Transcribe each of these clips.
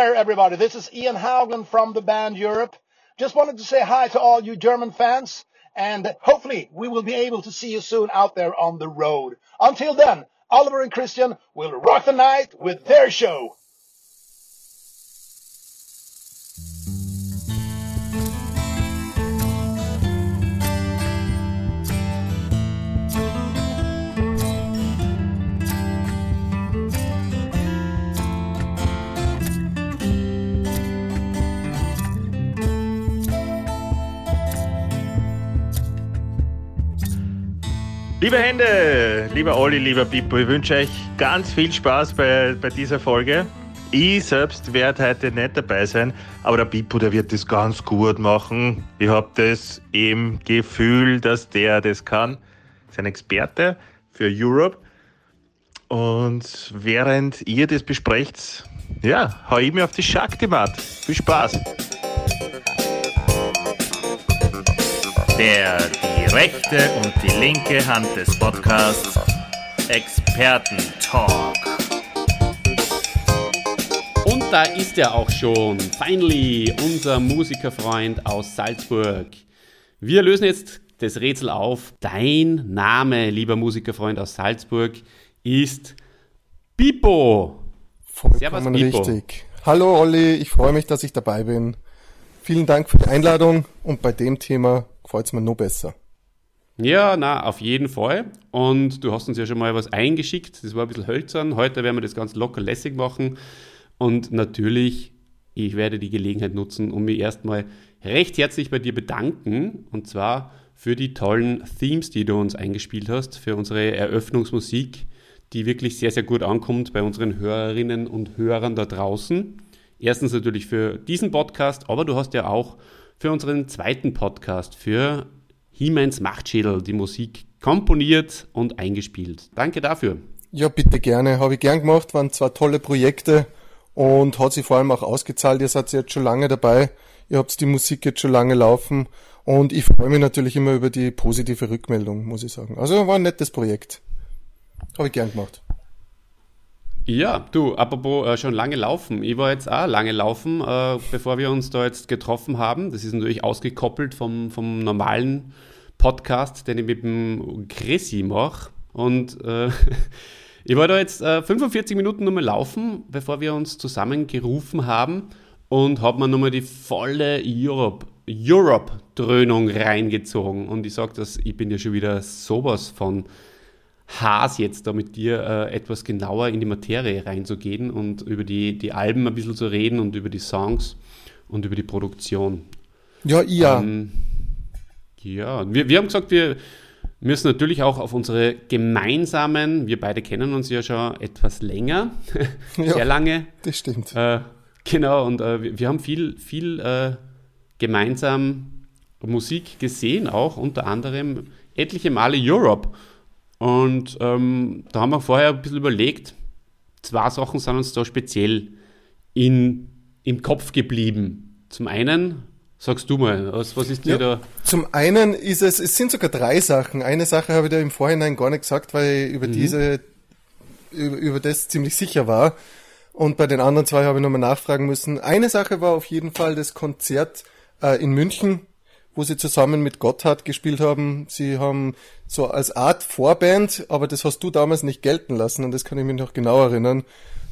there, everybody. This is Ian Haugen from the band Europe. Just wanted to say hi to all you German fans, and hopefully we will be able to see you soon out there on the road. Until then, Oliver and Christian will rock the night with their show. Liebe Hände, lieber Olli, lieber Pippo, ich wünsche euch ganz viel Spaß bei, bei dieser Folge. Ich selbst werde heute nicht dabei sein, aber der Pippo, der wird das ganz gut machen. Ich habe das im Gefühl, dass der das kann. Ist ein Experte für Europe. Und während ihr das besprecht, ja, hau ich mir auf die Shakti-Mat. Viel Spaß! Der, rechte und die linke Hand des Podcasts Experten-Talk. Und da ist er auch schon. Finally, unser Musikerfreund aus Salzburg. Wir lösen jetzt das Rätsel auf. Dein Name, lieber Musikerfreund aus Salzburg, ist Pipo. Vollkommen richtig. Hallo Olli, ich freue mich, dass ich dabei bin. Vielen Dank für die Einladung und bei dem Thema freut es mir noch besser. Ja, na, auf jeden Fall. Und du hast uns ja schon mal was eingeschickt. Das war ein bisschen hölzern. Heute werden wir das ganz locker lässig machen. Und natürlich, ich werde die Gelegenheit nutzen, um mich erstmal recht herzlich bei dir bedanken. Und zwar für die tollen Themes, die du uns eingespielt hast, für unsere Eröffnungsmusik, die wirklich sehr, sehr gut ankommt bei unseren Hörerinnen und Hörern da draußen. Erstens natürlich für diesen Podcast, aber du hast ja auch für unseren zweiten Podcast, für Hiemens Machtschädel, die Musik komponiert und eingespielt. Danke dafür. Ja, bitte gerne. Habe ich gern gemacht, waren zwei tolle Projekte und hat sich vor allem auch ausgezahlt. Ihr seid jetzt schon lange dabei. Ihr habt die Musik jetzt schon lange laufen und ich freue mich natürlich immer über die positive Rückmeldung, muss ich sagen. Also war ein nettes Projekt. Habe ich gern gemacht. Ja, du, apropos äh, schon lange laufen. Ich war jetzt auch lange laufen, äh, bevor wir uns da jetzt getroffen haben. Das ist natürlich ausgekoppelt vom, vom normalen Podcast, den ich mit dem Chrissy mache. Und äh, ich war da jetzt 45 äh, Minuten nochmal laufen, bevor wir uns zusammengerufen haben und habe mir nochmal die volle Europe, Europe-Dröhnung reingezogen. Und ich sage das, ich bin ja schon wieder sowas von Haas jetzt da mit dir äh, etwas genauer in die Materie reinzugehen und über die, die Alben ein bisschen zu reden und über die Songs und über die Produktion. Ja, ja. Ähm, ja, wir, wir haben gesagt, wir müssen natürlich auch auf unsere gemeinsamen, wir beide kennen uns ja schon etwas länger, sehr ja, lange. Das stimmt. Äh, genau, und äh, wir, wir, haben viel, viel äh, gemeinsam Musik gesehen, auch unter anderem etliche Male Europe. Und ähm, da haben wir vorher ein bisschen überlegt, zwei Sachen sind uns da speziell in, im Kopf geblieben. Zum einen, sagst du mal, was, was ist dir ja, da? Zum einen ist es, es sind sogar drei Sachen. Eine Sache habe ich da im Vorhinein gar nicht gesagt, weil ich über mhm. diese, über, über das ziemlich sicher war. Und bei den anderen zwei habe ich nochmal nachfragen müssen. Eine Sache war auf jeden Fall das Konzert äh, in München wo sie zusammen mit Gotthard gespielt haben. Sie haben so als Art Vorband, aber das hast du damals nicht gelten lassen und das kann ich mich noch genau erinnern.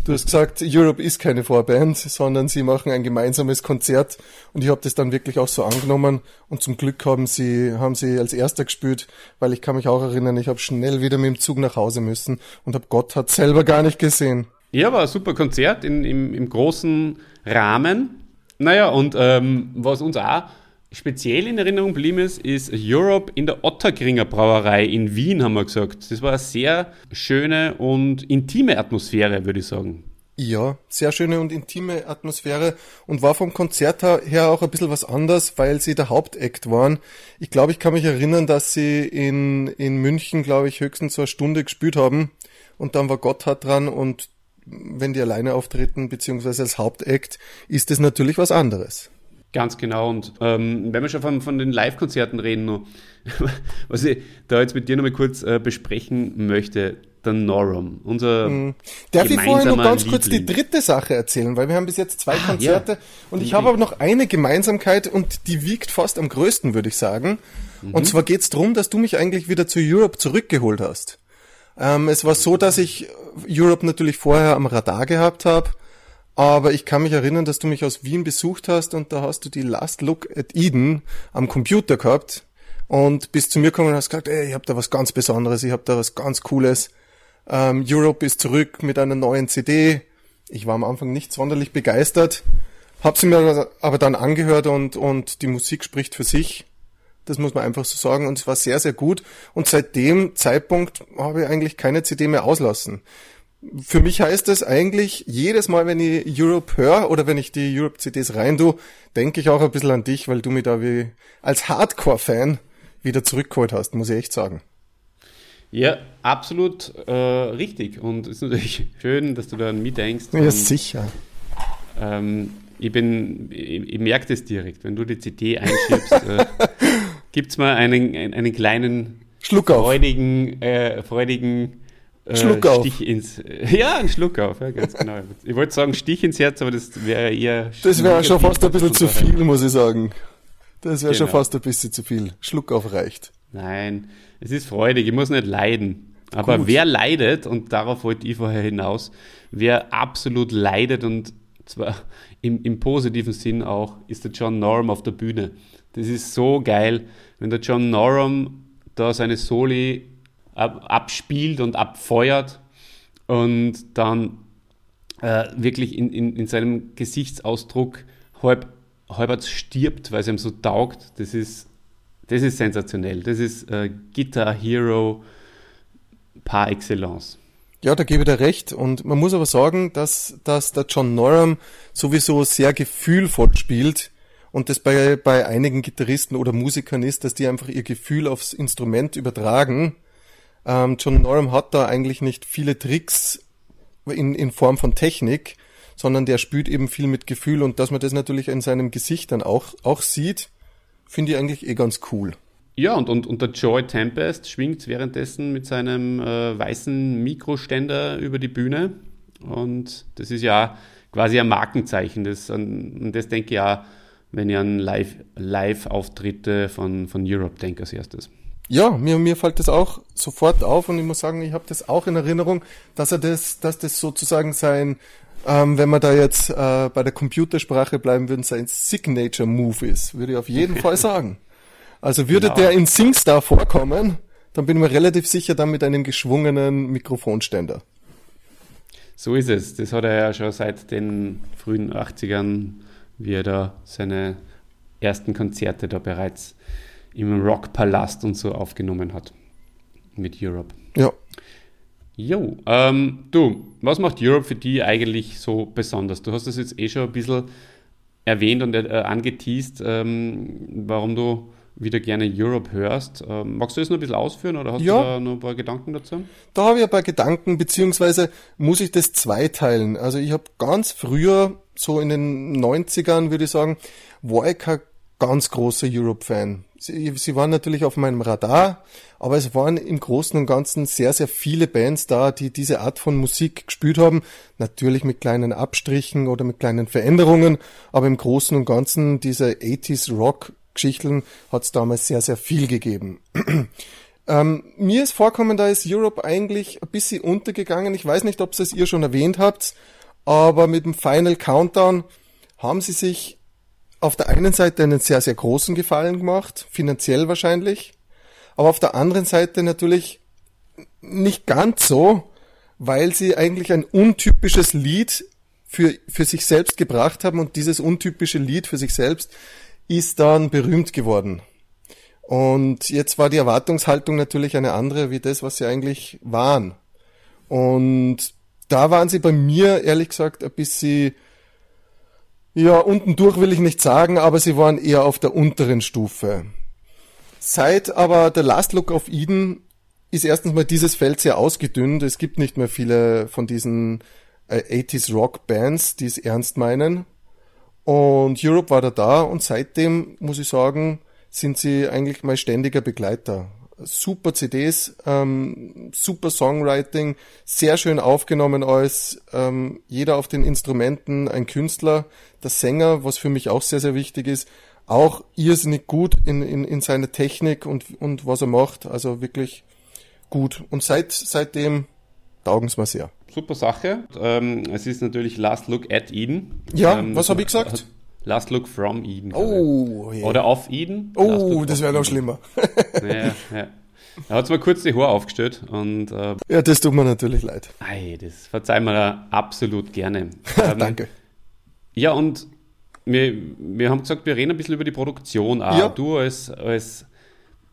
Du hast gesagt, Europe ist keine Vorband, sondern sie machen ein gemeinsames Konzert und ich habe das dann wirklich auch so angenommen und zum Glück haben sie haben sie als erster gespielt, weil ich kann mich auch erinnern, ich habe schnell wieder mit dem Zug nach Hause müssen und habe Gotthard selber gar nicht gesehen. Ja, war ein super Konzert in, im, im großen Rahmen. Naja, und ähm, was uns auch speziell in Erinnerung geblieben ist, ist Europe in der Otterkringer Brauerei in Wien, haben wir gesagt. Das war eine sehr schöne und intime Atmosphäre, würde ich sagen. Ja, sehr schöne und intime Atmosphäre und war vom Konzert her auch ein bisschen was anders, weil sie der Hauptakt waren. Ich glaube, ich kann mich erinnern, dass sie in, in München, glaube ich, höchstens so eine Stunde gespielt haben und dann war Gotthard dran und wenn die alleine auftreten, beziehungsweise als Hauptakt, ist das natürlich was anderes. Ganz genau. Und ähm, wenn wir schon von, von den Live-Konzerten reden, noch, was ich da jetzt mit dir nochmal kurz äh, besprechen möchte, der Norum, unser mhm. Darf ich vorher noch ganz Liebling. kurz die dritte Sache erzählen, weil wir haben bis jetzt zwei ah, Konzerte ja. und ich habe aber noch eine Gemeinsamkeit und die wiegt fast am größten, würde ich sagen. Mhm. Und zwar geht es darum, dass du mich eigentlich wieder zu Europe zurückgeholt hast. Ähm, es war so, dass ich Europe natürlich vorher am Radar gehabt habe aber ich kann mich erinnern, dass du mich aus Wien besucht hast und da hast du die Last Look at Eden am Computer gehabt und bist zu mir gekommen und hast gesagt, ey, ich habe da was ganz Besonderes, ich habe da was ganz Cooles. Ähm, Europe ist zurück mit einer neuen CD. Ich war am Anfang nicht sonderlich begeistert, hab sie mir aber dann angehört und, und die Musik spricht für sich. Das muss man einfach so sagen. Und es war sehr, sehr gut. Und seit dem Zeitpunkt habe ich eigentlich keine CD mehr auslassen für mich heißt es eigentlich, jedes Mal, wenn ich Europe höre oder wenn ich die Europe-CDs rein tue, denke ich auch ein bisschen an dich, weil du mich da wie als Hardcore-Fan wieder zurückgeholt hast, muss ich echt sagen. Ja, absolut äh, richtig. Und es ist natürlich schön, dass du da an mich denkst. Ja, und, sicher. Ähm, ich bin, ich, ich merke das direkt, wenn du die CD einschiebst, äh, gibt es mal einen, einen kleinen Schluck auf. freudigen, äh, freudigen äh, Schluck auf. Stich ins, ja, ein Schluck auf, ja, ganz genau. Ich wollte sagen Stich ins Herz, aber das wäre eher. Das wäre schon fast ein bisschen zu viel, muss ich sagen. Das wäre genau. schon fast ein bisschen zu viel. Schluck auf reicht. Nein, es ist freudig, ich muss nicht leiden. Aber Gut. wer leidet, und darauf wollte ich vorher hinaus, wer absolut leidet und zwar im, im positiven Sinn auch, ist der John Norum auf der Bühne. Das ist so geil, wenn der John Norum da seine Soli abspielt und abfeuert und dann äh, wirklich in, in, in seinem Gesichtsausdruck halb, halb stirbt, weil es ihm so taugt. Das ist, das ist sensationell. Das ist äh, Guitar Hero par excellence. Ja, da gebe ich dir recht. Und man muss aber sagen, dass, dass der John Norum sowieso sehr gefühlvoll spielt. Und das bei, bei einigen Gitarristen oder Musikern ist, dass die einfach ihr Gefühl aufs Instrument übertragen ähm, John Norum hat da eigentlich nicht viele Tricks in, in Form von Technik, sondern der spielt eben viel mit Gefühl und dass man das natürlich in seinem Gesicht dann auch, auch sieht, finde ich eigentlich eh ganz cool. Ja, und, und, und der Joy Tempest schwingt währenddessen mit seinem äh, weißen Mikroständer über die Bühne. Und das ist ja quasi ein Markenzeichen. Das, und das denke ich auch, wenn ich an Live-Auftritte Live von, von Europe denke als erstes. Ja, mir, mir fällt das auch sofort auf und ich muss sagen, ich habe das auch in Erinnerung, dass er das, dass das sozusagen sein, ähm, wenn wir da jetzt äh, bei der Computersprache bleiben würden, sein Signature Move ist, würde ich auf jeden Fall sagen. Also würde genau. der in SingStar vorkommen, dann bin ich mir relativ sicher dann mit einem geschwungenen Mikrofonständer. So ist es. Das hat er ja schon seit den frühen 80ern, wie er da seine ersten Konzerte da bereits im Rockpalast und so aufgenommen hat. Mit Europe. Ja. Jo, ähm, du, was macht Europe für dich eigentlich so besonders? Du hast das jetzt eh schon ein bisschen erwähnt und äh, angeteased, ähm, warum du wieder gerne Europe hörst. Ähm, magst du das noch ein bisschen ausführen oder hast ja, du da noch ein paar Gedanken dazu? Da habe ich ein paar Gedanken, beziehungsweise muss ich das zweiteilen. Also ich habe ganz früher, so in den 90ern würde ich sagen, war ich kein ganz großer Europe-Fan. Sie, sie waren natürlich auf meinem Radar, aber es waren im Großen und Ganzen sehr, sehr viele Bands da, die diese Art von Musik gespielt haben. Natürlich mit kleinen Abstrichen oder mit kleinen Veränderungen, aber im Großen und Ganzen diese 80s Rock-Geschichten hat es damals sehr, sehr viel gegeben. ähm, mir ist vorkommen, da ist Europe eigentlich ein bisschen untergegangen. Ich weiß nicht, ob es ihr schon erwähnt habt, aber mit dem Final Countdown haben sie sich auf der einen Seite einen sehr, sehr großen Gefallen gemacht, finanziell wahrscheinlich, aber auf der anderen Seite natürlich nicht ganz so, weil sie eigentlich ein untypisches Lied für, für sich selbst gebracht haben und dieses untypische Lied für sich selbst ist dann berühmt geworden. Und jetzt war die Erwartungshaltung natürlich eine andere wie das, was sie eigentlich waren. Und da waren sie bei mir, ehrlich gesagt, ein bisschen ja, unten durch will ich nicht sagen, aber sie waren eher auf der unteren Stufe. Seit aber The Last Look of Eden ist erstens mal dieses Feld sehr ausgedünnt. Es gibt nicht mehr viele von diesen äh, 80s Rock Bands, die es ernst meinen. Und Europe war da da und seitdem, muss ich sagen, sind sie eigentlich mein ständiger Begleiter. Super CDs, ähm, super Songwriting, sehr schön aufgenommen alles, ähm, jeder auf den Instrumenten, ein Künstler, der Sänger, was für mich auch sehr, sehr wichtig ist, auch irrsinnig gut in, in, in seiner Technik und, und was er macht, also wirklich gut. Und seit, seitdem taugen mir sehr. Super Sache. Ähm, es ist natürlich Last Look at Eden. Ja, ähm, was habe ich gesagt? Last Look from Eden. Oh, yeah. Oder auf Eden. Oh, das wäre noch schlimmer. ja, ja. Er hat mir kurz die Haare aufgestellt und. Äh, ja, das tut mir natürlich leid. Ei, das verzeihen wir da absolut gerne. Ähm, Danke. Ja, und wir, wir haben gesagt, wir reden ein bisschen über die Produktion auch. Ja. Du als, als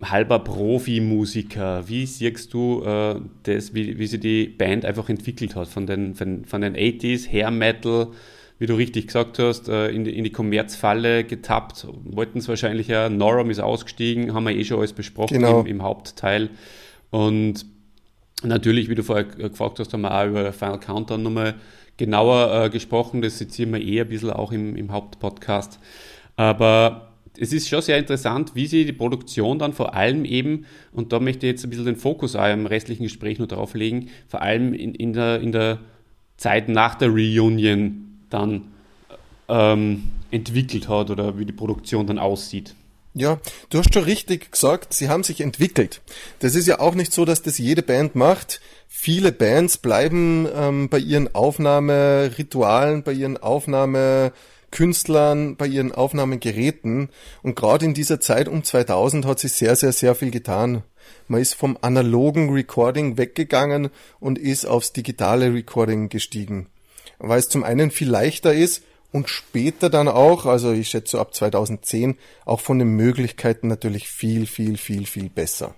halber Profi-Musiker, wie siehst du äh, das, wie, wie sich die Band einfach entwickelt hat von den, von, von den 80s, Hair Metal, wie du richtig gesagt hast, äh, in, die, in die Kommerzfalle getappt, wollten es wahrscheinlich ja, Norum ist ausgestiegen, haben wir eh schon alles besprochen Genau. im, im Hauptteil. Und natürlich, wie du vorher gefragt hast, haben wir auch über Final Countdown nochmal genauer äh, gesprochen, das sezieren wir eh ein bisschen auch im, im Hauptpodcast. Aber es ist schon sehr interessant, wie sie die Produktion dann vor allem eben, und da möchte ich jetzt ein bisschen den Fokus auch im restlichen Gespräch noch drauf legen, vor allem in, in, der, in der Zeit nach der Reunion dann ähm, entwickelt hat oder wie die Produktion dann aussieht. Ja, du hast schon richtig gesagt, sie haben sich entwickelt. Das ist ja auch nicht so, dass das jede Band macht. Viele Bands bleiben ähm, bei ihren Aufnahmeritualen, bei ihren Aufnahmekünstlern, bei ihren Aufnahmegeräten. Und gerade in dieser Zeit um 2000 hat sich sehr, sehr, sehr viel getan. Man ist vom analogen Recording weggegangen und ist aufs digitale Recording gestiegen. Weil es zum einen viel leichter ist und später dann auch, also ich schätze ab 2010, auch von den Möglichkeiten natürlich viel, viel, viel, viel besser.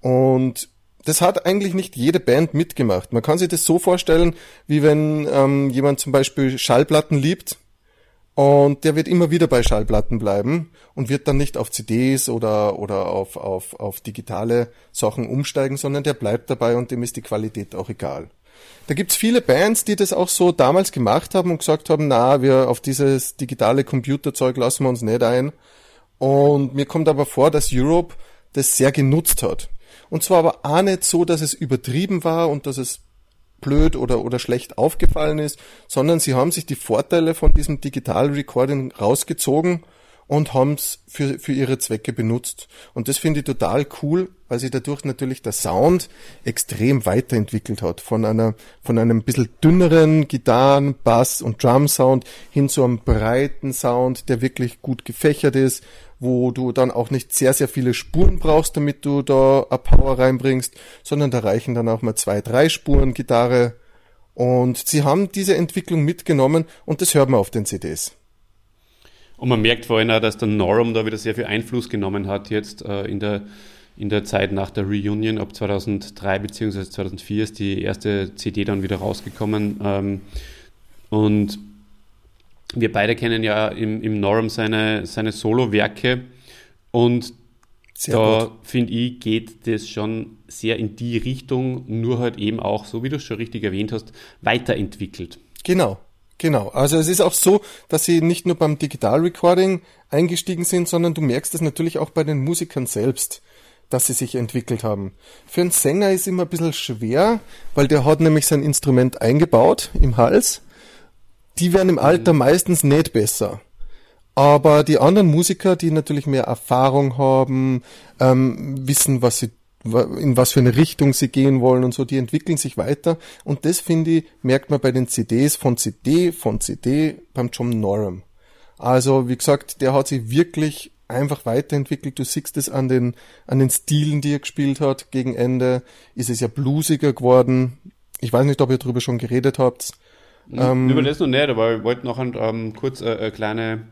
Und das hat eigentlich nicht jede Band mitgemacht. Man kann sich das so vorstellen, wie wenn ähm, jemand zum Beispiel Schallplatten liebt und der wird immer wieder bei Schallplatten bleiben und wird dann nicht auf CDs oder, oder auf, auf, auf digitale Sachen umsteigen, sondern der bleibt dabei und dem ist die Qualität auch egal. Da gibt's viele Bands, die das auch so damals gemacht haben und gesagt haben, na, wir auf dieses digitale Computerzeug lassen wir uns nicht ein. Und mir kommt aber vor, dass Europe das sehr genutzt hat. Und zwar aber auch nicht so, dass es übertrieben war und dass es blöd oder, oder schlecht aufgefallen ist, sondern sie haben sich die Vorteile von diesem Digital Recording rausgezogen und haben es für, für ihre Zwecke benutzt. Und das finde ich total cool, weil sich dadurch natürlich der Sound extrem weiterentwickelt hat. Von einer, von einem bisschen dünneren Gitarren, Bass und Drum Sound hin zu einem breiten Sound, der wirklich gut gefächert ist, wo du dann auch nicht sehr, sehr viele Spuren brauchst, damit du da eine Power reinbringst, sondern da reichen dann auch mal zwei, drei Spuren Gitarre. Und sie haben diese Entwicklung mitgenommen und das hört man auf den CDs. Und man merkt vorhin auch, dass der Norum da wieder sehr viel Einfluss genommen hat jetzt äh, in, der, in der Zeit nach der Reunion. Ab 2003 bzw. 2004 ist die erste CD dann wieder rausgekommen. Ähm, und wir beide kennen ja im, im Norum seine, seine Solo-Werke. Und Sehr da finde ich, geht das schon sehr in die Richtung, nur halt eben auch, so wie du es schon richtig erwähnt hast, weiterentwickelt. Genau, genau. Also es ist auch so, dass sie nicht nur beim Digital Recording eingestiegen sind, sondern du merkst es natürlich auch bei den Musikern selbst, dass sie sich entwickelt haben. Für einen Sänger ist immer ein bisschen schwer, weil der hat nämlich sein Instrument eingebaut im Hals. Die werden im Alter meistens nicht besser. Aber die anderen Musiker, die natürlich mehr Erfahrung haben, ähm, wissen, was sie, in was für eine Richtung sie gehen wollen und so, die entwickeln sich weiter. Und das finde ich, merkt man bei den CDs von CD, von CD beim John Norum. Also, wie gesagt, der hat sich wirklich einfach weiterentwickelt. Du siehst es an den, an den Stilen, die er gespielt hat. Gegen Ende ist es ja bluesiger geworden. Ich weiß nicht, ob ihr darüber schon geredet habt. Ähm, Über das noch nicht, aber ich wollte noch ein, ähm, kurz äh, eine kleine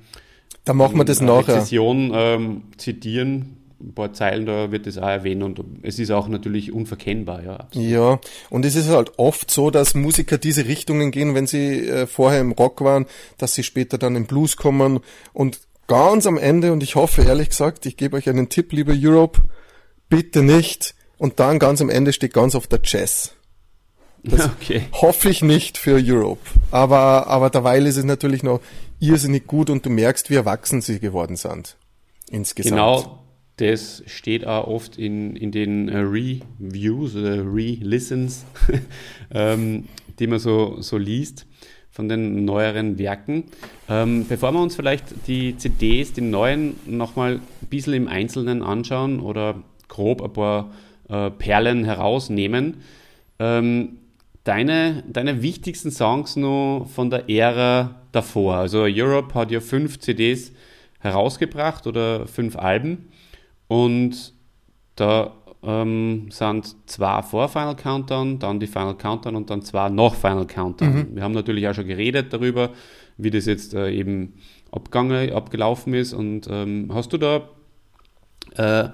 Da machen wir das äh, nachher. Rezession ähm, zitieren. Ein paar Zeilen, da wird das auch erwähnt und es ist auch natürlich unverkennbar, ja. absolut. Ja, und es ist halt oft so, dass Musiker diese Richtungen gehen, wenn sie äh, vorher im Rock waren, dass sie später dann im Blues kommen und ganz am Ende, und ich hoffe ehrlich gesagt, ich gebe euch einen Tipp, liebe Europe, bitte nicht. Und dann ganz am Ende steht ganz oft der Jazz. Das okay. hoffe ich nicht für Europe. Aber, aber derweil ist es natürlich noch irrsinnig gut und du merkst, wie erwachsen sie geworden sind. Insgesamt. Genau, das steht auch oft in, in den äh, Reviews oder Re-Listens, ähm, die man so, so liest von den neueren Werken. Ähm, bevor wir uns vielleicht die CDs, die neuen, nochmal ein bisschen im Einzelnen anschauen oder grob ein paar äh, Perlen herausnehmen, ähm, deine, deine wichtigsten Songs nur von der Ära davor. Also Europe hat ja fünf CDs herausgebracht oder fünf Alben und da ähm, sind zwei vor Final Countdown, dann die Final Countdown und dann zwei nach Final Countdown. Mhm. Wir haben natürlich auch schon geredet darüber, wie das jetzt äh, eben abgegangen, abgelaufen ist und ähm, hast du da äh,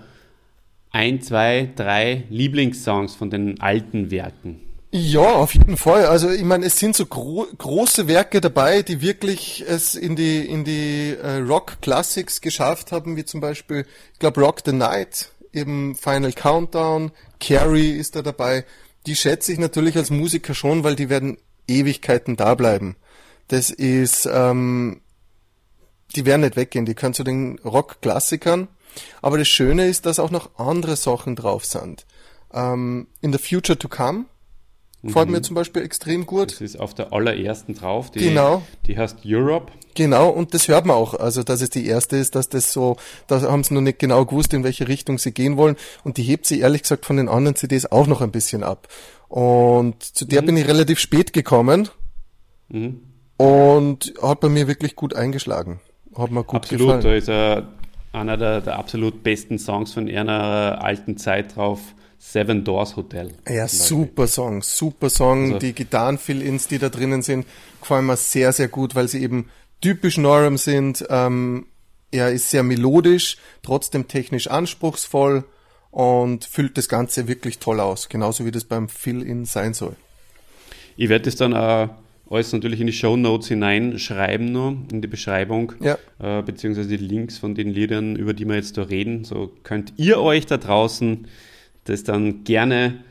ein, zwei, drei Lieblingssongs von den alten Werken? Ja, auf jeden Fall. Also ich meine, es sind so gro große Werke dabei, die wirklich es in die in die äh, Rock Classics geschafft haben, wie zum Beispiel, ich glaube Rock the Night, eben Final Countdown, Carrie ist da dabei. Die schätze ich natürlich als Musiker schon, weil die werden Ewigkeiten da bleiben. Das ist, ähm, die werden nicht weggehen. Die können zu den Rock-Klassikern. Aber das Schöne ist, dass auch noch andere Sachen drauf sind. Ähm, in the Future to Come Gefällt mir mhm. zum Beispiel extrem gut. Das ist auf der allerersten drauf. Die, genau. Die heißt Europe. Genau, und das hört man auch. Also, dass es die erste ist, dass das so, da haben sie noch nicht genau gewusst, in welche Richtung sie gehen wollen. Und die hebt sie ehrlich gesagt von den anderen CDs auch noch ein bisschen ab. Und zu der mhm. bin ich relativ spät gekommen. Mhm. Und hat bei mir wirklich gut eingeschlagen. Hat mir gut absolut, gefallen. Da ist er einer der, der absolut besten Songs von einer alten Zeit drauf Seven Doors Hotel. Ja, super Song, super Song. Also, die Gitarren-Fill-Ins, die da drinnen sind, gefallen mir sehr, sehr gut, weil sie eben typisch Norum sind. Ähm, er ist sehr melodisch, trotzdem technisch anspruchsvoll und füllt das Ganze wirklich toll aus, genauso wie das beim Fill-In sein soll. Ich werde das dann auch alles natürlich in die Show Notes hineinschreiben, nur in die Beschreibung, ja. äh, beziehungsweise die Links von den Liedern, über die wir jetzt da reden. So könnt ihr euch da draußen das dann gerne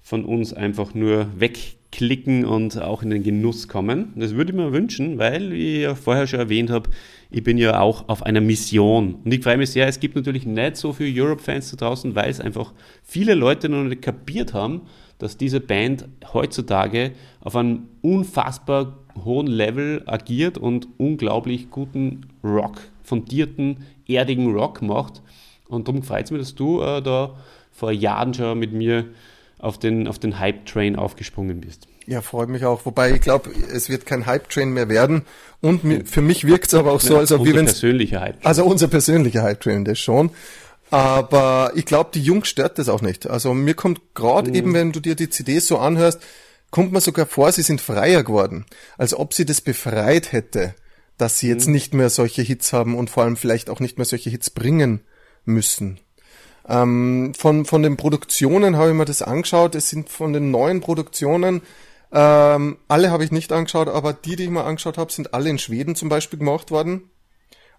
von uns einfach nur wegklicken und auch in den Genuss kommen. Das würde ich mir wünschen, weil, wie ich ja vorher schon erwähnt habe, ich bin ja auch auf einer Mission. Und ich freue mich sehr, es gibt natürlich nicht so viele Europe-Fans da draußen, weil es einfach viele Leute noch nicht kapiert haben, dass diese Band heutzutage auf einem unfassbar hohen Level agiert und unglaublich guten Rock, fundierten, erdigen Rock macht. Und darum freut es mich, dass du äh, da vor Jahren schon mit mir auf den, auf den Hype-Train aufgesprungen bist. Ja, freut mich auch. Wobei ich glaube, es wird kein Hype-Train mehr werden. Und für mich wirkt es aber auch so, als ob wie wenn persönlicher Hype. -Train. Also unser persönlicher Hype-Train, das schon. Aber ich glaube, die Jungs stört das auch nicht. Also mir kommt gerade mhm. eben, wenn du dir die CDs so anhörst, kommt man sogar vor, sie sind freier geworden. Als ob sie das befreit hätte, dass sie jetzt mhm. nicht mehr solche Hits haben und vor allem vielleicht auch nicht mehr solche Hits bringen müssen. Ähm, von, von den Produktionen habe ich mir das angeschaut. Es sind von den neuen Produktionen, ähm, alle habe ich nicht angeschaut, aber die, die ich mir angeschaut habe, sind alle in Schweden zum Beispiel gemacht worden.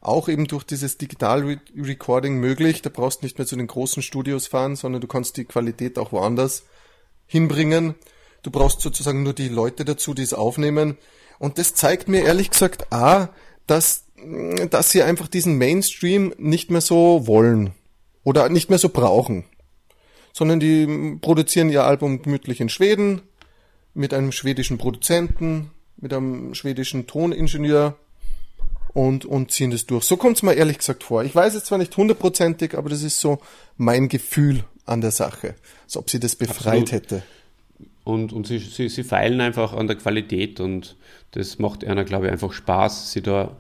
Auch eben durch dieses Digital-Recording möglich. Da brauchst du nicht mehr zu den großen Studios fahren, sondern du kannst die Qualität auch woanders hinbringen. Du brauchst sozusagen nur die Leute dazu, die es aufnehmen. Und das zeigt mir ehrlich gesagt, a, dass, dass sie einfach diesen Mainstream nicht mehr so wollen oder nicht mehr so brauchen, sondern die produzieren ihr Album gemütlich in Schweden mit einem schwedischen Produzenten, mit einem schwedischen Toningenieur und, und ziehen das durch. So kommt es mir ehrlich gesagt vor. Ich weiß es zwar nicht hundertprozentig, aber das ist so mein Gefühl an der Sache, als ob sie das befreit Absolut. hätte. Und, und sie, sie, sie feilen einfach an der Qualität und das macht einer, glaube ich, einfach Spaß, sie da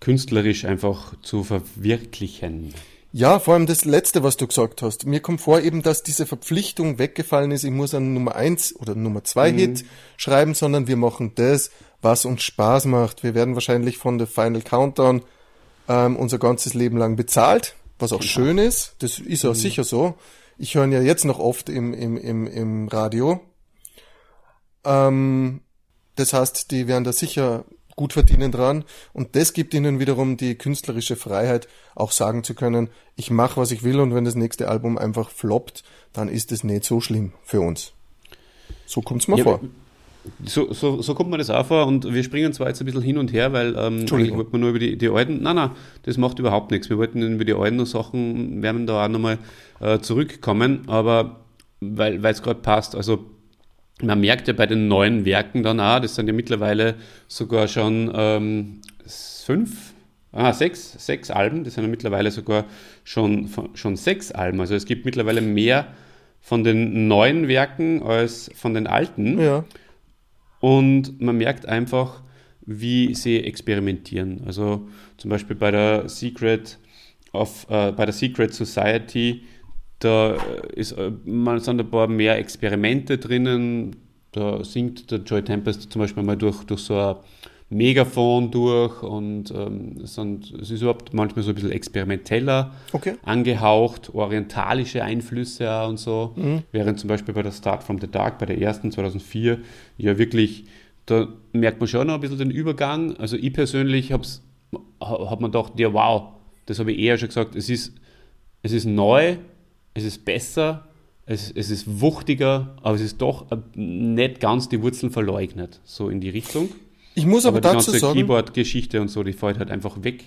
künstlerisch einfach zu verwirklichen. Ja, vor allem das Letzte, was du gesagt hast. Mir kommt vor eben, dass diese Verpflichtung weggefallen ist, ich muss einen Nummer eins oder Nummer zwei mhm. Hit schreiben, sondern wir machen das, was uns Spaß macht. Wir werden wahrscheinlich von der Final Countdown ähm, unser ganzes Leben lang bezahlt, was auch genau. schön ist. Das ist auch mhm. sicher so. Ich höre ihn ja jetzt noch oft im, im, im, im Radio. Ähm, das heißt, die werden da sicher gut verdienen dran. Und das gibt ihnen wiederum die künstlerische Freiheit, auch sagen zu können, ich mache, was ich will und wenn das nächste Album einfach floppt, dann ist es nicht so schlimm für uns. So kommt es mir ja, vor. So, so, so kommt mir das auch vor und wir springen zwar jetzt ein bisschen hin und her, weil ähm, eigentlich wollten wir nur über die, die alten, nein, nein, das macht überhaupt nichts. Wir wollten über die alten Sachen, werden da auch nochmal äh, zurückkommen, aber weil es gerade passt, also man merkt ja bei den neuen Werken dann auch, das sind ja mittlerweile sogar schon ähm, fünf, ah, sechs, sechs Alben, das sind ja mittlerweile sogar schon, schon sechs Alben. Also es gibt mittlerweile mehr von den neuen Werken als von den alten. Ja. Und man merkt einfach, wie sie experimentieren. Also zum Beispiel bei der Secret of, äh, bei der Secret Society, da ist, äh, man sind ein paar mehr Experimente drinnen. Da singt der Joy Tempest zum Beispiel mal durch, durch so ein Megafon durch und ähm, es, sind, es ist überhaupt manchmal so ein bisschen experimenteller okay. angehaucht, orientalische Einflüsse auch und so. Mhm. Während zum Beispiel bei der Start from the Dark, bei der ersten 2004, ja wirklich, da merkt man schon noch ein bisschen den Übergang. Also ich persönlich habe hab man gedacht, ja wow, das habe ich eher schon gesagt, es ist, es ist neu, es ist besser, es, es ist wuchtiger, aber es ist doch nicht ganz die Wurzeln verleugnet, so in die Richtung. Ich muss aber, aber dazu die ganze sagen. Keyboard-Geschichte und so, die fällt halt einfach weg.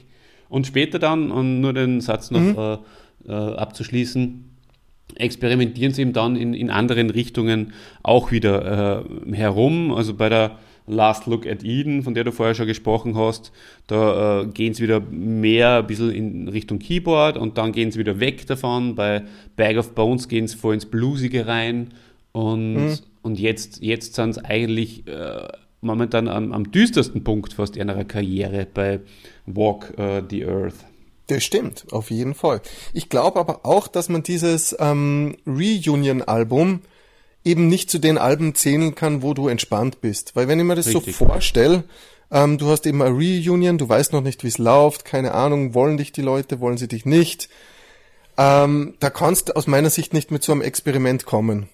Und später dann, um nur den Satz noch mhm. äh, äh, abzuschließen, experimentieren sie eben dann in, in anderen Richtungen auch wieder äh, herum. Also bei der Last Look at Eden, von der du vorher schon gesprochen hast, da äh, gehen sie wieder mehr ein bisschen in Richtung Keyboard und dann gehen sie wieder weg davon. Bei Bag of Bones gehen sie voll ins Bluesige rein und, mhm. und jetzt, jetzt sind es eigentlich äh, momentan am, am düstersten Punkt fast ihrer Karriere bei Walk uh, the Earth. Das stimmt, auf jeden Fall. Ich glaube aber auch, dass man dieses ähm, Reunion-Album eben nicht zu den Alben zählen kann, wo du entspannt bist. Weil wenn ich mir das Richtig. so vorstelle, ähm, du hast eben eine Reunion, du weißt noch nicht, wie es läuft, keine Ahnung, wollen dich die Leute, wollen sie dich nicht. Ähm, da kannst du aus meiner Sicht nicht mit so einem Experiment kommen.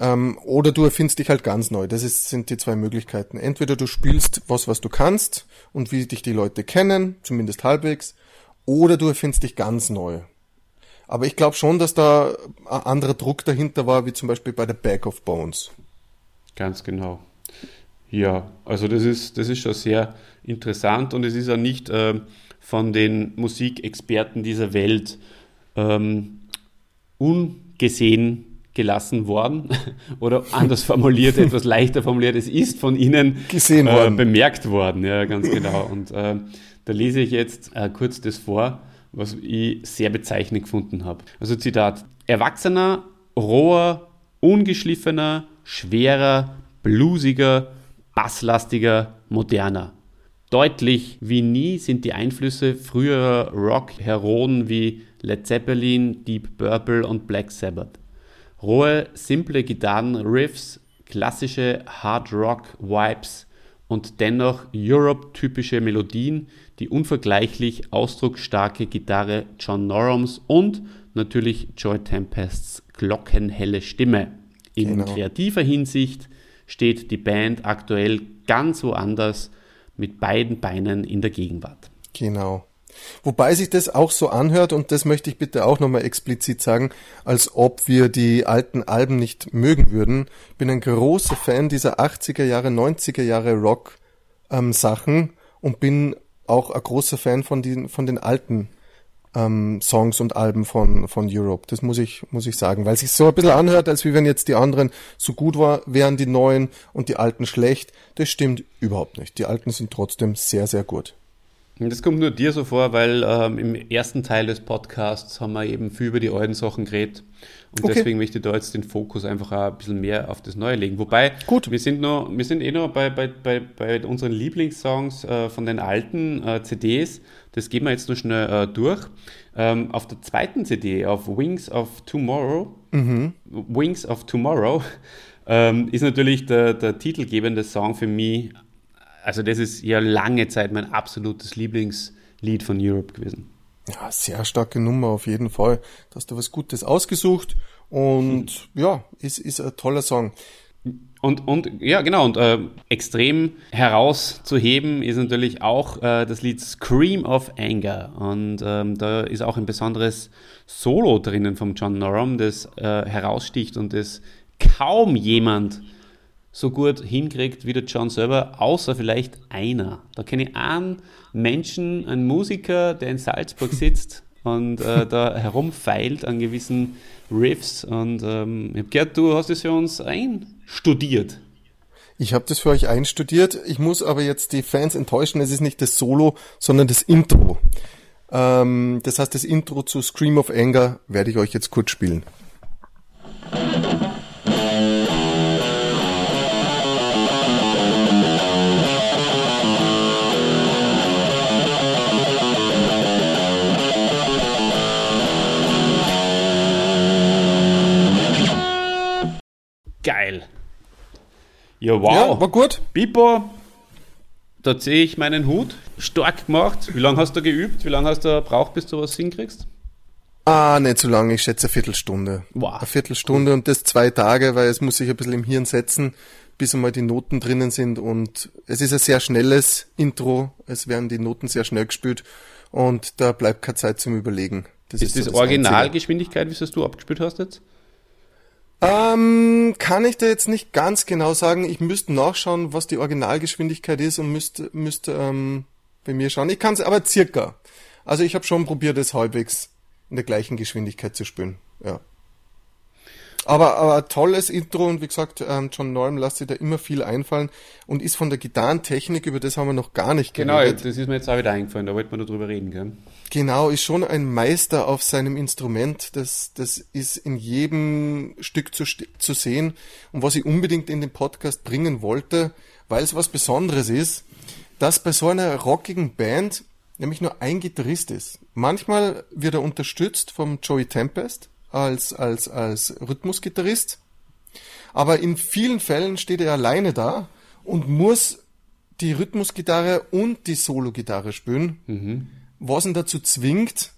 Ähm, oder du erfindest dich halt ganz neu. Das ist, sind die zwei Möglichkeiten. Entweder du spielst was, was du kannst und wie dich die Leute kennen, zumindest halbwegs, oder du erfindest dich ganz neu. Aber ich glaube schon, dass da ein anderer Druck dahinter war, wie zum Beispiel bei der Back of Bones. Ganz genau. Ja, also das ist, das ist schon sehr interessant und es ist ja nicht äh, von den Musikexperten dieser Welt ähm, ungesehen gelassen worden oder anders formuliert, etwas leichter formuliert, es ist von Ihnen Gesehen äh, worden. bemerkt worden. Ja, ganz genau. Und äh, da lese ich jetzt äh, kurz das vor, was ich sehr bezeichnend gefunden habe. Also Zitat, erwachsener, roher, ungeschliffener, schwerer, bluesiger, basslastiger, moderner. Deutlich wie nie sind die Einflüsse früherer Rock-Heroen wie Led Zeppelin, Deep Purple und Black Sabbath. Rohe, simple Gitarrenriffs, klassische Hard Rock Vibes und dennoch Europe-typische Melodien, die unvergleichlich ausdrucksstarke Gitarre John Norums und natürlich Joy Tempests glockenhelle Stimme. In genau. kreativer Hinsicht steht die Band aktuell ganz woanders mit beiden Beinen in der Gegenwart. Genau. Wobei sich das auch so anhört, und das möchte ich bitte auch nochmal explizit sagen, als ob wir die alten Alben nicht mögen würden. Bin ein großer Fan dieser 80er Jahre, 90er Jahre Rock ähm, Sachen und bin auch ein großer Fan von den, von den alten ähm, Songs und Alben von, von Europe. Das muss ich, muss ich sagen, weil es sich so ein bisschen anhört, als wie wenn jetzt die anderen so gut war, wären die neuen und die alten schlecht. Das stimmt überhaupt nicht. Die alten sind trotzdem sehr, sehr gut. Das kommt nur dir so vor, weil ähm, im ersten Teil des Podcasts haben wir eben viel über die alten Sachen geredet. Und okay. deswegen möchte ich da jetzt den Fokus einfach ein bisschen mehr auf das Neue legen. Wobei, Gut. wir sind noch, wir sind eh noch bei, bei, bei, bei unseren Lieblingssongs äh, von den alten äh, CDs. Das gehen wir jetzt noch schnell äh, durch. Ähm, auf der zweiten CD, auf Wings of Tomorrow, mhm. Wings of Tomorrow, ähm, ist natürlich der, der titelgebende Song für mich also das ist ja lange Zeit mein absolutes Lieblingslied von Europe gewesen. Ja, sehr starke Nummer auf jeden Fall. Da hast du was Gutes ausgesucht und hm. ja, ist, ist ein toller Song. Und, und ja, genau, und äh, extrem herauszuheben ist natürlich auch äh, das Lied Scream of Anger. Und ähm, da ist auch ein besonderes Solo drinnen vom John Norum, das äh, heraussticht und das kaum jemand so gut hinkriegt wie der John selber, außer vielleicht einer. Da kenne ich einen Menschen, einen Musiker, der in Salzburg sitzt und äh, da herumfeilt an gewissen Riffs. Und ähm, ich habe gehört, du hast es für uns einstudiert. Ich habe das für euch einstudiert. Ich muss aber jetzt die Fans enttäuschen. Es ist nicht das Solo, sondern das Intro. Ähm, das heißt, das Intro zu Scream of Anger werde ich euch jetzt kurz spielen. Geil. Ja, wow. Ja, war gut. Pipo, da ziehe ich meinen Hut. Stark gemacht. Wie lange hast du geübt? Wie lange hast du gebraucht, bis du was hinkriegst? Ah, nicht so lange, ich schätze eine Viertelstunde. Wow. Eine Viertelstunde und das zwei Tage, weil es muss sich ein bisschen im Hirn setzen, bis einmal die Noten drinnen sind und es ist ein sehr schnelles Intro, es werden die Noten sehr schnell gespielt und da bleibt keine Zeit zum Überlegen. Das ist, so das Einzige. Originalgeschwindigkeit, wie es du abgespielt hast jetzt? Ähm, kann ich da jetzt nicht ganz genau sagen. Ich müsste nachschauen, was die Originalgeschwindigkeit ist und müsste, müsste ähm, bei mir schauen. Ich kann es aber circa. Also ich habe schon probiert, es halbwegs in der gleichen Geschwindigkeit zu spielen. Ja. Aber, aber tolles Intro und wie gesagt, ähm, John Norm lässt sich da immer viel einfallen und ist von der Gitarrentechnik, über das haben wir noch gar nicht Genau, geredet. das ist mir jetzt auch wieder eingefallen, da wollten wir noch drüber reden, gell? Genau, ist schon ein Meister auf seinem Instrument. Das, das ist in jedem Stück zu, zu sehen. Und was ich unbedingt in den Podcast bringen wollte, weil es was Besonderes ist, dass bei so einer rockigen Band nämlich nur ein Gitarrist ist. Manchmal wird er unterstützt vom Joey Tempest als, als, als Rhythmusgitarrist. Aber in vielen Fällen steht er alleine da und muss die Rhythmusgitarre und die Solo-Gitarre spielen was ihn dazu zwingt,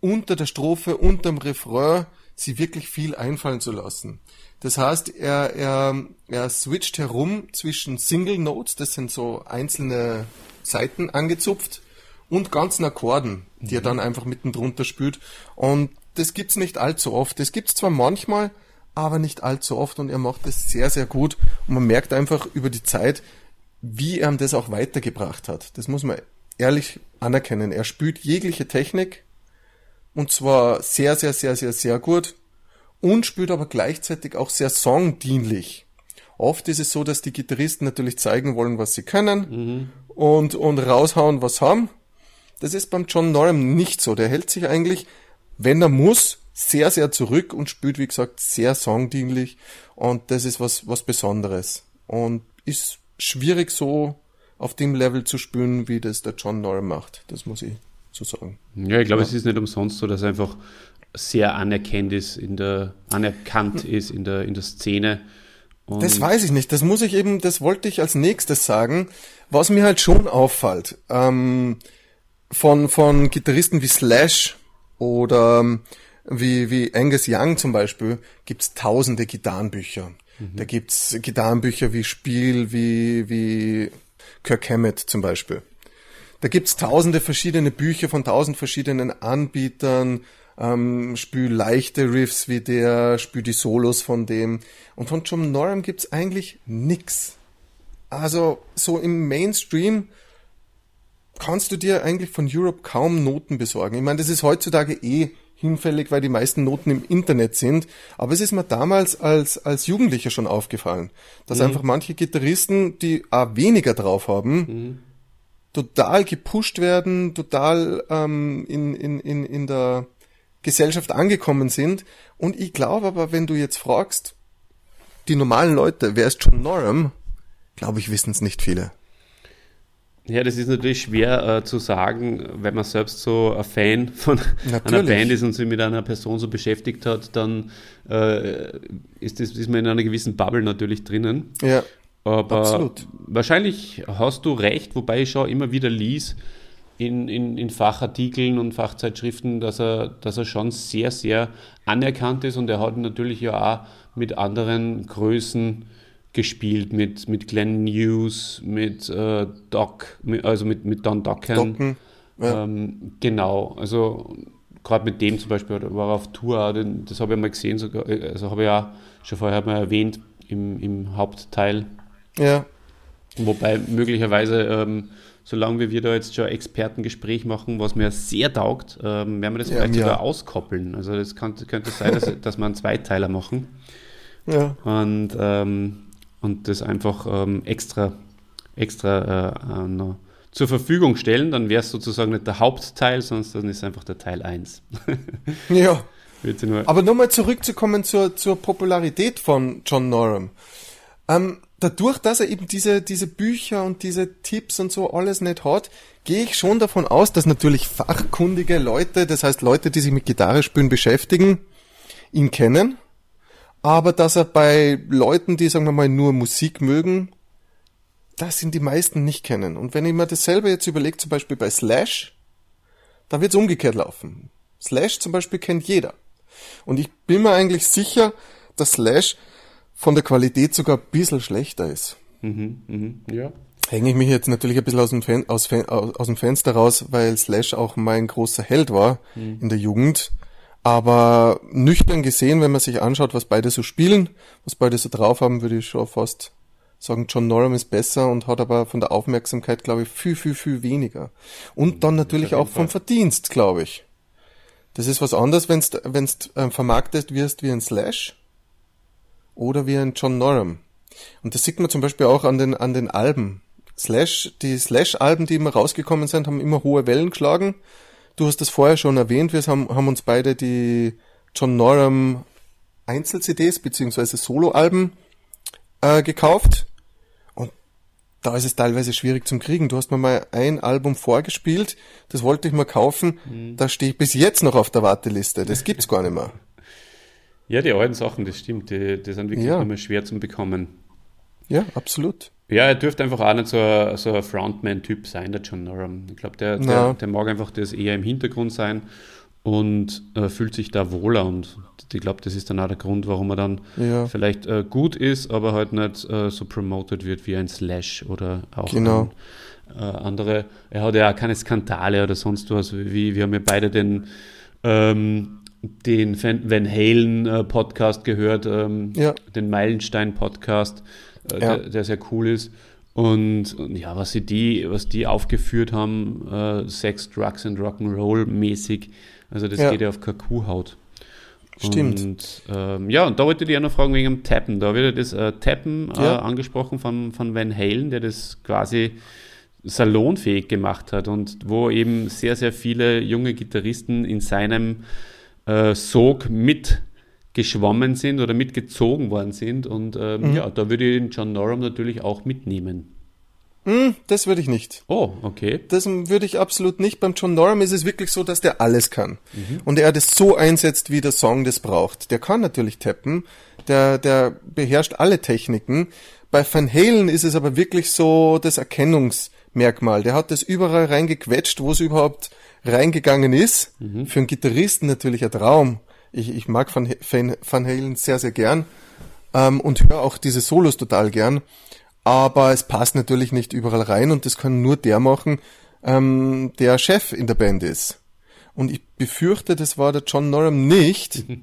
unter der Strophe, unterm Refrain, sie wirklich viel einfallen zu lassen. Das heißt, er, er, er switcht herum zwischen Single Notes, das sind so einzelne Seiten angezupft, und ganzen Akkorden, die er dann einfach mitten drunter spielt. Und das gibt's nicht allzu oft. Das gibt's zwar manchmal, aber nicht allzu oft und er macht das sehr, sehr gut. Und man merkt einfach über die Zeit, wie er ihm das auch weitergebracht hat. Das muss man ehrlich anerkennen. Er spielt jegliche Technik und zwar sehr, sehr, sehr, sehr, sehr gut und spielt aber gleichzeitig auch sehr songdienlich. Oft ist es so, dass die Gitarristen natürlich zeigen wollen, was sie können und, und raushauen, was haben. Das ist beim John Norum nicht so. Der hält sich eigentlich, wenn er muss, sehr, sehr zurück und spielt, wie gesagt, sehr songdienlich. Und das ist was, was Besonderes. Und ist schwierig so auf dem Level zu spielen, wie das der John Norum macht. Das muss ich so sagen. Ja, ich glaube, es ist nicht umsonst so, dass er einfach sehr anerkannt ist in der, anerkannt ist in der, in der Szene. Und Das weiß ich nicht. Das muss ich eben, das wollte ich als nächstes sagen. Was mir halt schon auffällt, ähm, von, von Gitarristen wie Slash oder ähm, wie, wie Angus Young zum Beispiel, gibt's tausende Gitarrenbücher. Da gibt's Gitarrenbücher wie Spiel, wie, wie Kirk Hammett zum Beispiel. Da gibt's tausende verschiedene Bücher von tausend verschiedenen Anbietern, ähm, spül leichte Riffs wie der, spül die Solos von dem. Und von John Norum gibt's eigentlich nix. Also so im Mainstream kannst du dir eigentlich von Europe kaum Noten besorgen. Ich meine, das ist heutzutage eh hinfällig, weil die meisten Toten im Internet sind. Aber es ist mir damals als, als Jugendlicher schon aufgefallen, dass einfach manche Gitarristen, die auch weniger drauf haben, total gepusht werden, total ähm, in, in, in, in der Gesellschaft angekommen sind. Und ich glaube aber, wenn du jetzt fragst, die normalen Leute, wer ist John Norum, glaube ich, wissen es nicht viele. Ja, das ist natürlich schwer äh, zu sagen, wenn man selbst so ein Fan von einer Natürlich. Band ist und sich mit einer Person so beschäftigt hat, dann äh, ist, das, ist man in einer gewissen Bubble natürlich drinnen. Ja, Aber Absolut. wahrscheinlich hast du recht, wobei ich schon immer wieder lies in, in, in Fachartikeln und Fachzeitschriften, dass er, dass er schon sehr, sehr anerkannt ist und er hat natürlich ja auch mit anderen Größen gespielt, mit, mit Glenn News, mit äh, Doc, mit, also mit, mit Don Docken. Ja. Ähm, genau, also gerade mit dem zum Beispiel war er auf Tour, den, das habe ich mal gesehen, sogar, äh, also habe ich ja schon vorher mal erwähnt. im, im Hauptteil. Ja. Wobei möglicherweise, ähm, solange wir da jetzt schon Expertengespräch machen, was mir sehr taugt, ähm, werden wir das Ja, vielleicht mir sogar auskoppeln. Also das kann, könnte sein, dass, dass wir einen Zweiteiler machen Ja. und, ähm, und das einfach ähm, extra, extra äh, äh, zur Verfügung stellen. Dann wäre es sozusagen nicht der Hauptteil, sondern dann ist es einfach der Teil 1. Ja. Wird ja nur Aber nochmal zurückzukommen zur, zur Popularität von John Norum. Ähm, dadurch, dass er eben diese, diese Bücher und diese Tipps und so alles nicht hat, gehe ich schon davon aus, dass natürlich fachkundige Leute, das heißt Leute, die sich mit Gitarre spielen beschäftigen, ihn kennen. Aber dass er bei Leuten, die, sagen wir mal, nur Musik mögen, das sind die meisten nicht kennen. Und wenn ich mir dasselbe jetzt überlege, zum Beispiel bei Slash, da wird es umgekehrt laufen. Slash zum Beispiel kennt jeder. Und ich bin mir eigentlich sicher, dass Slash von der Qualität sogar ein bisschen schlechter ist. Mhm, mhm, ja. Hänge ich mich jetzt natürlich ein bisschen aus dem, Fen aus, Fen aus, aus dem Fenster raus, weil Slash auch mein großer Held war in der Jugend. Aber nüchtern gesehen, wenn man sich anschaut, was beide so spielen, was beide so drauf haben, würde ich schon fast sagen, John Norum ist besser und hat aber von der Aufmerksamkeit, glaube ich, viel, viel, viel weniger. Und dann natürlich auch vom Verdienst, glaube ich. Das ist was anderes, wenn du wenn's, ähm, vermarktet wirst wie ein Slash oder wie ein John Norum. Und das sieht man zum Beispiel auch an den, an den Alben. Slash, die Slash-Alben, die immer rausgekommen sind, haben immer hohe Wellen geschlagen. Du hast das vorher schon erwähnt, wir haben, haben uns beide die John Norum Einzel-CDs beziehungsweise Solo-Alben äh, gekauft. Und da ist es teilweise schwierig zum Kriegen. Du hast mir mal ein Album vorgespielt, das wollte ich mal kaufen. Da stehe ich bis jetzt noch auf der Warteliste. Das gibt's gar nicht mehr. Ja, die alten Sachen, das stimmt, die, die sind wirklich Ja. immer schwer zu bekommen. Ja, absolut. Ja, er dürfte einfach auch nicht so ein, so ein Frontman-Typ sein, der John Norum. Ich glaube, der, der, der mag einfach das eher im Hintergrund sein und äh, fühlt sich da wohler. Und ich glaube, das ist dann auch der Grund, warum er dann Ja. vielleicht äh, gut ist, aber halt nicht äh, so promoted wird wie ein Slash oder auch Genau. ein, äh, andere. Er hat ja auch keine Skandale oder sonst was. Wie, wir haben ja beide den, ähm, den Van Van Halen äh, Podcast gehört, ähm, Ja. den Meilenstein Podcast, äh, Ja. der, der sehr cool ist. Und, und ja, was sie die, was die aufgeführt haben, äh, Sex, Drugs and Rock'n'Roll mäßig, also das Ja. geht ja auf Kuhhaut. Stimmt. Und ähm, ja, und da wollte ich ja noch fragen wegen dem Tappen. Da wird ja das äh, Tappen äh, Ja. angesprochen von, von Van Halen, der das quasi salonfähig gemacht hat und wo eben sehr, sehr viele junge Gitarristen in seinem äh, Sog mitgeschwommen sind oder mitgezogen worden sind. Und ähm, ja, da würde ich den John Norum natürlich auch mitnehmen. Hm, das würde ich nicht. Oh, okay. Das würde ich absolut nicht. Beim John Norum ist es wirklich so, dass der alles kann. Und er das so einsetzt, wie der Song das braucht. Der kann natürlich tappen, der, der beherrscht alle Techniken. Bei Van Halen ist es aber wirklich so das Erkennungsmerkmal. Der hat das überall reingequetscht, wo es überhaupt reingegangen ist. Für einen Gitarristen natürlich ein Traum. Ich, ich mag Van, Van, Van Halen sehr, sehr gern ähm, und höre auch diese Solos total gern. Aber es passt natürlich nicht überall rein und das kann nur der machen, ähm, der Chef in der Band ist. Und ich befürchte, das war der John Norum nicht.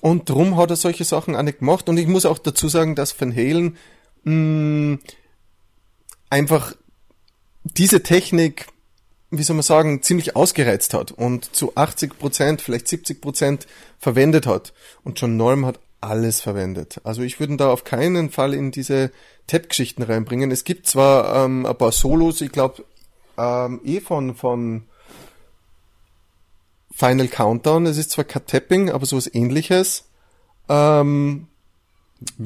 Und drum hat er solche Sachen auch nicht gemacht. Und ich muss auch dazu sagen, dass Van Halen mh, einfach diese Technik, wie soll man sagen, ziemlich ausgereizt hat und zu 80 Prozent, vielleicht 70 Prozent verwendet hat. Und John Norum hat alles verwendet. Also ich würde ihn da auf keinen Fall in diese Tap-Geschichten reinbringen. Es gibt zwar ähm, ein paar Solos, ich glaube ähm, eh von, von Final Countdown, es ist zwar kein Tapping, aber sowas ähnliches. Ähm,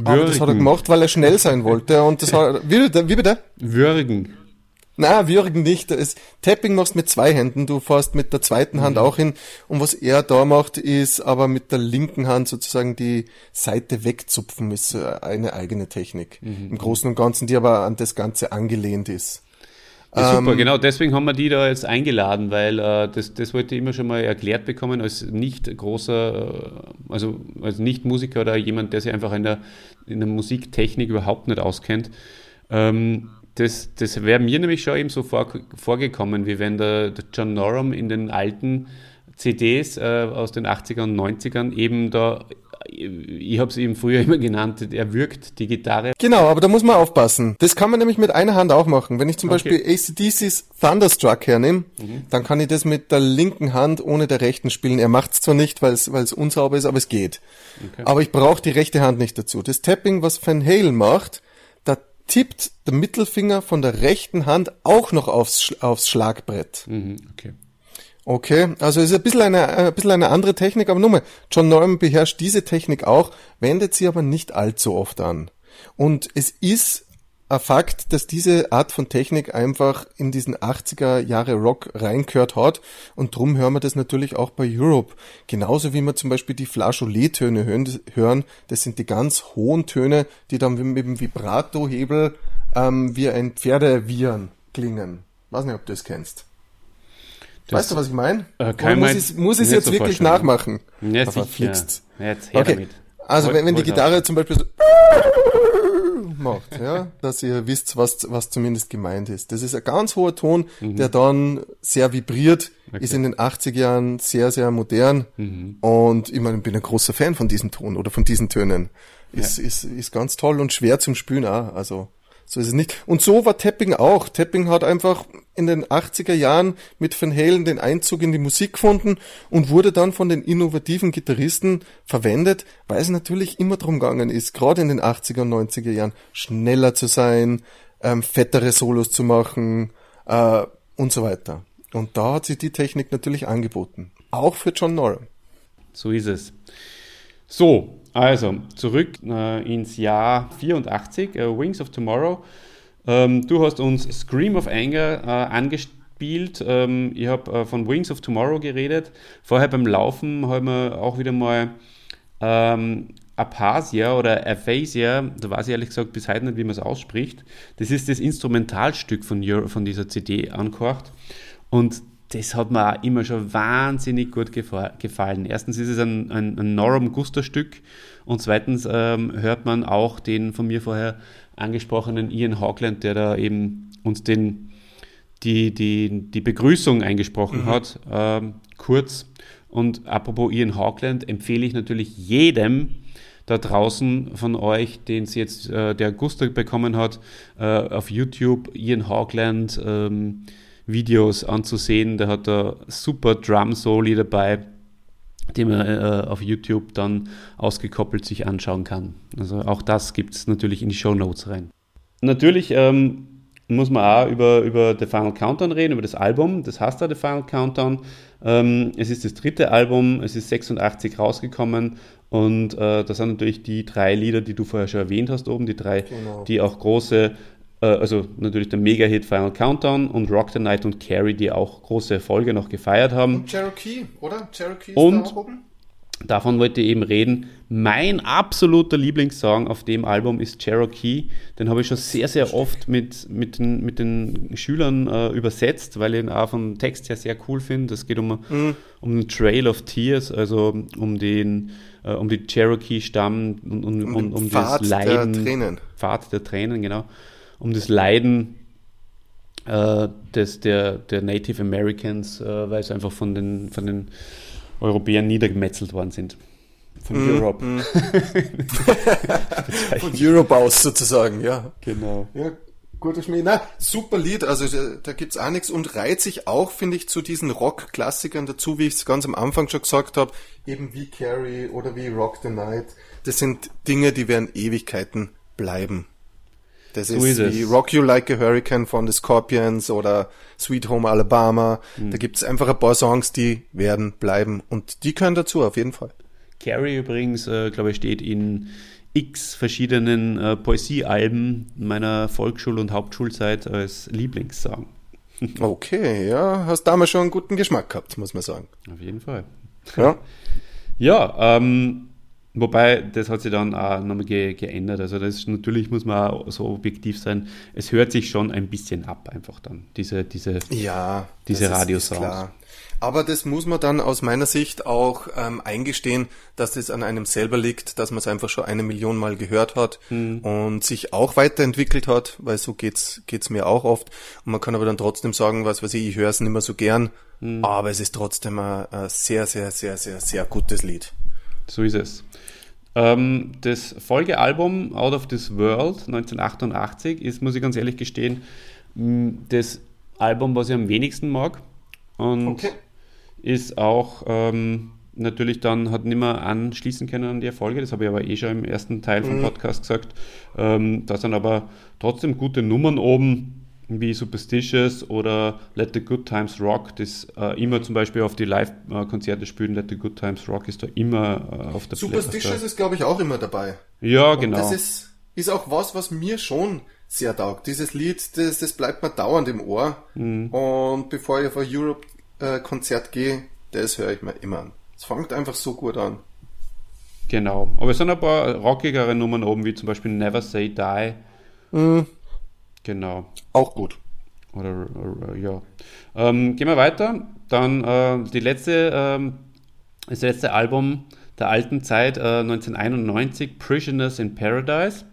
aber das hat er Würgen. gemacht, weil er schnell sein wollte. Und das hat, wie, wie bitte? Würgen. Na, würgen nicht. Das Tapping machst mit zwei Händen, du fährst mit der zweiten Hand auch hin. Und was er da macht, ist aber mit der linken Hand sozusagen die Seite wegzupfen, ist äh, eine eigene Technik. Im Großen und Ganzen, die aber an das Ganze angelehnt ist. Ja, super, Ähm, genau, deswegen haben wir die da jetzt eingeladen, weil äh, das, das wollte ich immer schon mal erklärt bekommen als nicht großer, äh, also als Nicht-Musiker oder jemand, der sich einfach in der, in der Musiktechnik überhaupt nicht auskennt. Ähm, das das wäre mir nämlich schon eben so vor, vorgekommen, wie wenn der, der John Norum in den alten CDs äh, aus den 80er und 90ern eben da ich habe es eben früher immer genannt, er wirkt die Gitarre. Genau, aber da muss man aufpassen. Das kann man nämlich mit einer Hand auch machen. Wenn ich zum Okay. Beispiel ACDC's Thunderstruck hernehme, dann kann ich das mit der linken Hand ohne der rechten spielen. Er macht es zwar nicht, weil es unsauber ist, aber es geht. Aber ich brauche die rechte Hand nicht dazu. Das Tapping, was Van Halen macht, tippt der Mittelfinger von der rechten Hand auch noch aufs, aufs Schlagbrett. Mhm, okay. Okay, also ist ein bisschen eine, ein bisschen eine andere Technik, aber nochmal, John Norman beherrscht diese Technik auch, wendet sie aber nicht allzu oft an. Und es ist ein Fakt, dass diese Art von Technik einfach in diesen 80er Jahre Rock reingehört hat und drum hören wir das natürlich auch bei Europe. Genauso wie wir zum Beispiel die Flageolet-Töne hören, das sind die ganz hohen Töne, die dann mit dem Vibrato-Hebel ähm, wie ein Pferdewiehern klingen. Weiß nicht, ob du das kennst. weißt du, was ich meine? Äh, kann muss ich muss ich es nicht jetzt so wirklich nachmachen? Sicher. verflixt. Ja, jetzt her Okay, damit. also Hol- wenn, wenn die Gitarre zum Beispiel so macht, ja, dass ihr wisst, was, was zumindest gemeint ist. Das ist ein ganz hoher Ton, Mhm. der dann sehr vibriert, ist in den 80er Jahren sehr, sehr modern Mhm. und ich meine, ich bin ein großer Fan von diesem Ton oder von diesen Tönen. Ist, ist, ist ganz toll und schwer zum Spülen auch, also so ist es nicht. Und so war Tapping auch. Tapping hat einfach in den 80er Jahren mit Van Halen den Einzug in die Musik gefunden und wurde dann von den innovativen Gitarristen verwendet, weil es natürlich immer darum gegangen ist, gerade in den 80er und 90er Jahren, schneller zu sein, ähm, fettere Solos zu machen äh, und so weiter. Und da hat sich die Technik natürlich angeboten. Auch für John Norum. So ist es. So, also zurück äh, ins Jahr 84, äh, Wings of Tomorrow. Ähm, du hast uns Scream of Anger äh, angespielt. Ähm, ich habe äh, von Wings of Tomorrow geredet. Vorher beim Laufen haben wir auch wieder mal ähm, Aphasia oder Aphasia, da weiß ich ehrlich gesagt bis heute nicht, wie man es ausspricht. Das ist das Instrumentalstück von, von dieser CD angekocht. Und das hat mir auch immer schon wahnsinnig gut gefa gefallen. Erstens ist es ein, ein, ein Norum Guster-Stück und zweitens ähm, hört man auch den von mir vorher angesprochenen Ian Hawkland, der da eben uns den, die, die, die Begrüßung eingesprochen hat, ähm, kurz. Und apropos Ian Hawkland, empfehle ich natürlich jedem da draußen von euch, den es jetzt äh, der Guster bekommen hat, äh, auf YouTube Ian Hawkland ähm, Videos anzusehen. Der hat da super Drum-Soli dabei, die man äh, auf YouTube dann ausgekoppelt sich anschauen kann. Also auch das gibt es natürlich in die Show Notes rein. Natürlich ähm, muss man auch über, über The Final Countdown reden, über das Album. Das heißt da The Final Countdown. Ähm, es ist das dritte Album, es ist 86 rausgekommen und äh, das sind natürlich die drei Lieder, die du vorher schon erwähnt hast oben, die drei, Genau. die auch große, also natürlich der Mega-Hit Final Countdown und Rock the Night und Carrie, die auch große Erfolge noch gefeiert haben. Cherokee, oder? Cherokee Und-? Davon wollte ich eben reden. Mein absoluter Lieblingssong auf dem Album ist Cherokee. Den habe ich schon sehr, sehr oft mit, mit, den, mit den Schülern äh, übersetzt, weil ich ihn auch vom Text her sehr cool finde. Es geht um, um den Trail of Tears, also um den äh, um die Cherokee-Stamm und um, um, um, das Pfad der Leiden. Tränen. Pfad der Tränen, genau. Um das Leiden äh, des, der, der Native Americans, äh, weil sie einfach von den, von den Europäern niedergemetzelt worden sind. Von Europe. Von Europe aus sozusagen, ja. Genau. Ja, guter Schmäh. Na, super Lied, also da, da gibt's auch nichts und reiht sich auch, finde ich, zu diesen Rock-Klassikern dazu, wie ich es ganz am Anfang schon gesagt habe, eben wie Carrie oder wie Rock the Night. Das sind Dinge, die werden Ewigkeiten bleiben. Das So ist, ist es. wie Rock You Like a Hurricane von The Scorpions oder Sweet Home Alabama. Mhm. Da gibt's einfach ein paar Songs, die werden bleiben und die gehören dazu, auf jeden Fall. Carrie übrigens, äh, glaube ich, steht in x verschiedenen äh, Poesiealben meiner Volksschul- und Hauptschulzeit als Lieblingssong. Okay, ja, hast damals schon einen guten Geschmack gehabt, muss man sagen. Auf jeden Fall. Ja. Ja, ähm, wobei das hat sich dann auch nochmal ge geändert. Also das ist, natürlich muss man auch so objektiv sein. Es hört sich schon ein bisschen ab einfach dann, diese, diese Ja, Diese klar. Aber das muss man dann aus meiner Sicht auch ähm, eingestehen, dass das an einem selber liegt, dass man es einfach schon eine Million Mal gehört hat Hm. und sich auch weiterentwickelt hat, weil so geht's geht's mir auch oft. Und man kann aber dann trotzdem sagen, was weiß ich, ich höre es nicht mehr so gern, Hm. aber es ist trotzdem ein, ein sehr, sehr, sehr, sehr, sehr gutes Lied. So ist es. Ähm, das Folgealbum Out of This World 1988 ist, muss ich ganz ehrlich gestehen, das Album, was ich am wenigsten mag. Und okay. ist auch ähm, natürlich dann, hat nicht mehr anschließen können an die Erfolge, das habe ich aber eh schon im ersten Teil vom mhm. Podcast gesagt. Ähm, da sind aber trotzdem gute Nummern oben wie Superstitious oder Let the Good Times Rock, das äh, immer zum Beispiel auf die Live-Konzerte spielen. Let the Good Times Rock ist da immer äh, auf der Superstitious ist, glaube ich, auch immer dabei. Ja, Und genau. Das ist, ist auch was, was mir schon sehr taugt. Dieses Lied, das, das bleibt mir dauernd im Ohr. Mhm. Und bevor ich auf ein Europe-Konzert äh, gehe, das höre ich mir immer an. Es fängt einfach so gut an. Genau. Aber es sind ein paar rockigere Nummern oben, wie zum Beispiel Never Say Die. Mhm. Genau. Auch gut. Oder, oder ja. Ähm, gehen wir weiter. Dann äh, die letzte, ähm, das letzte Album der alten Zeit, äh, 1991, Prisoners in Paradise,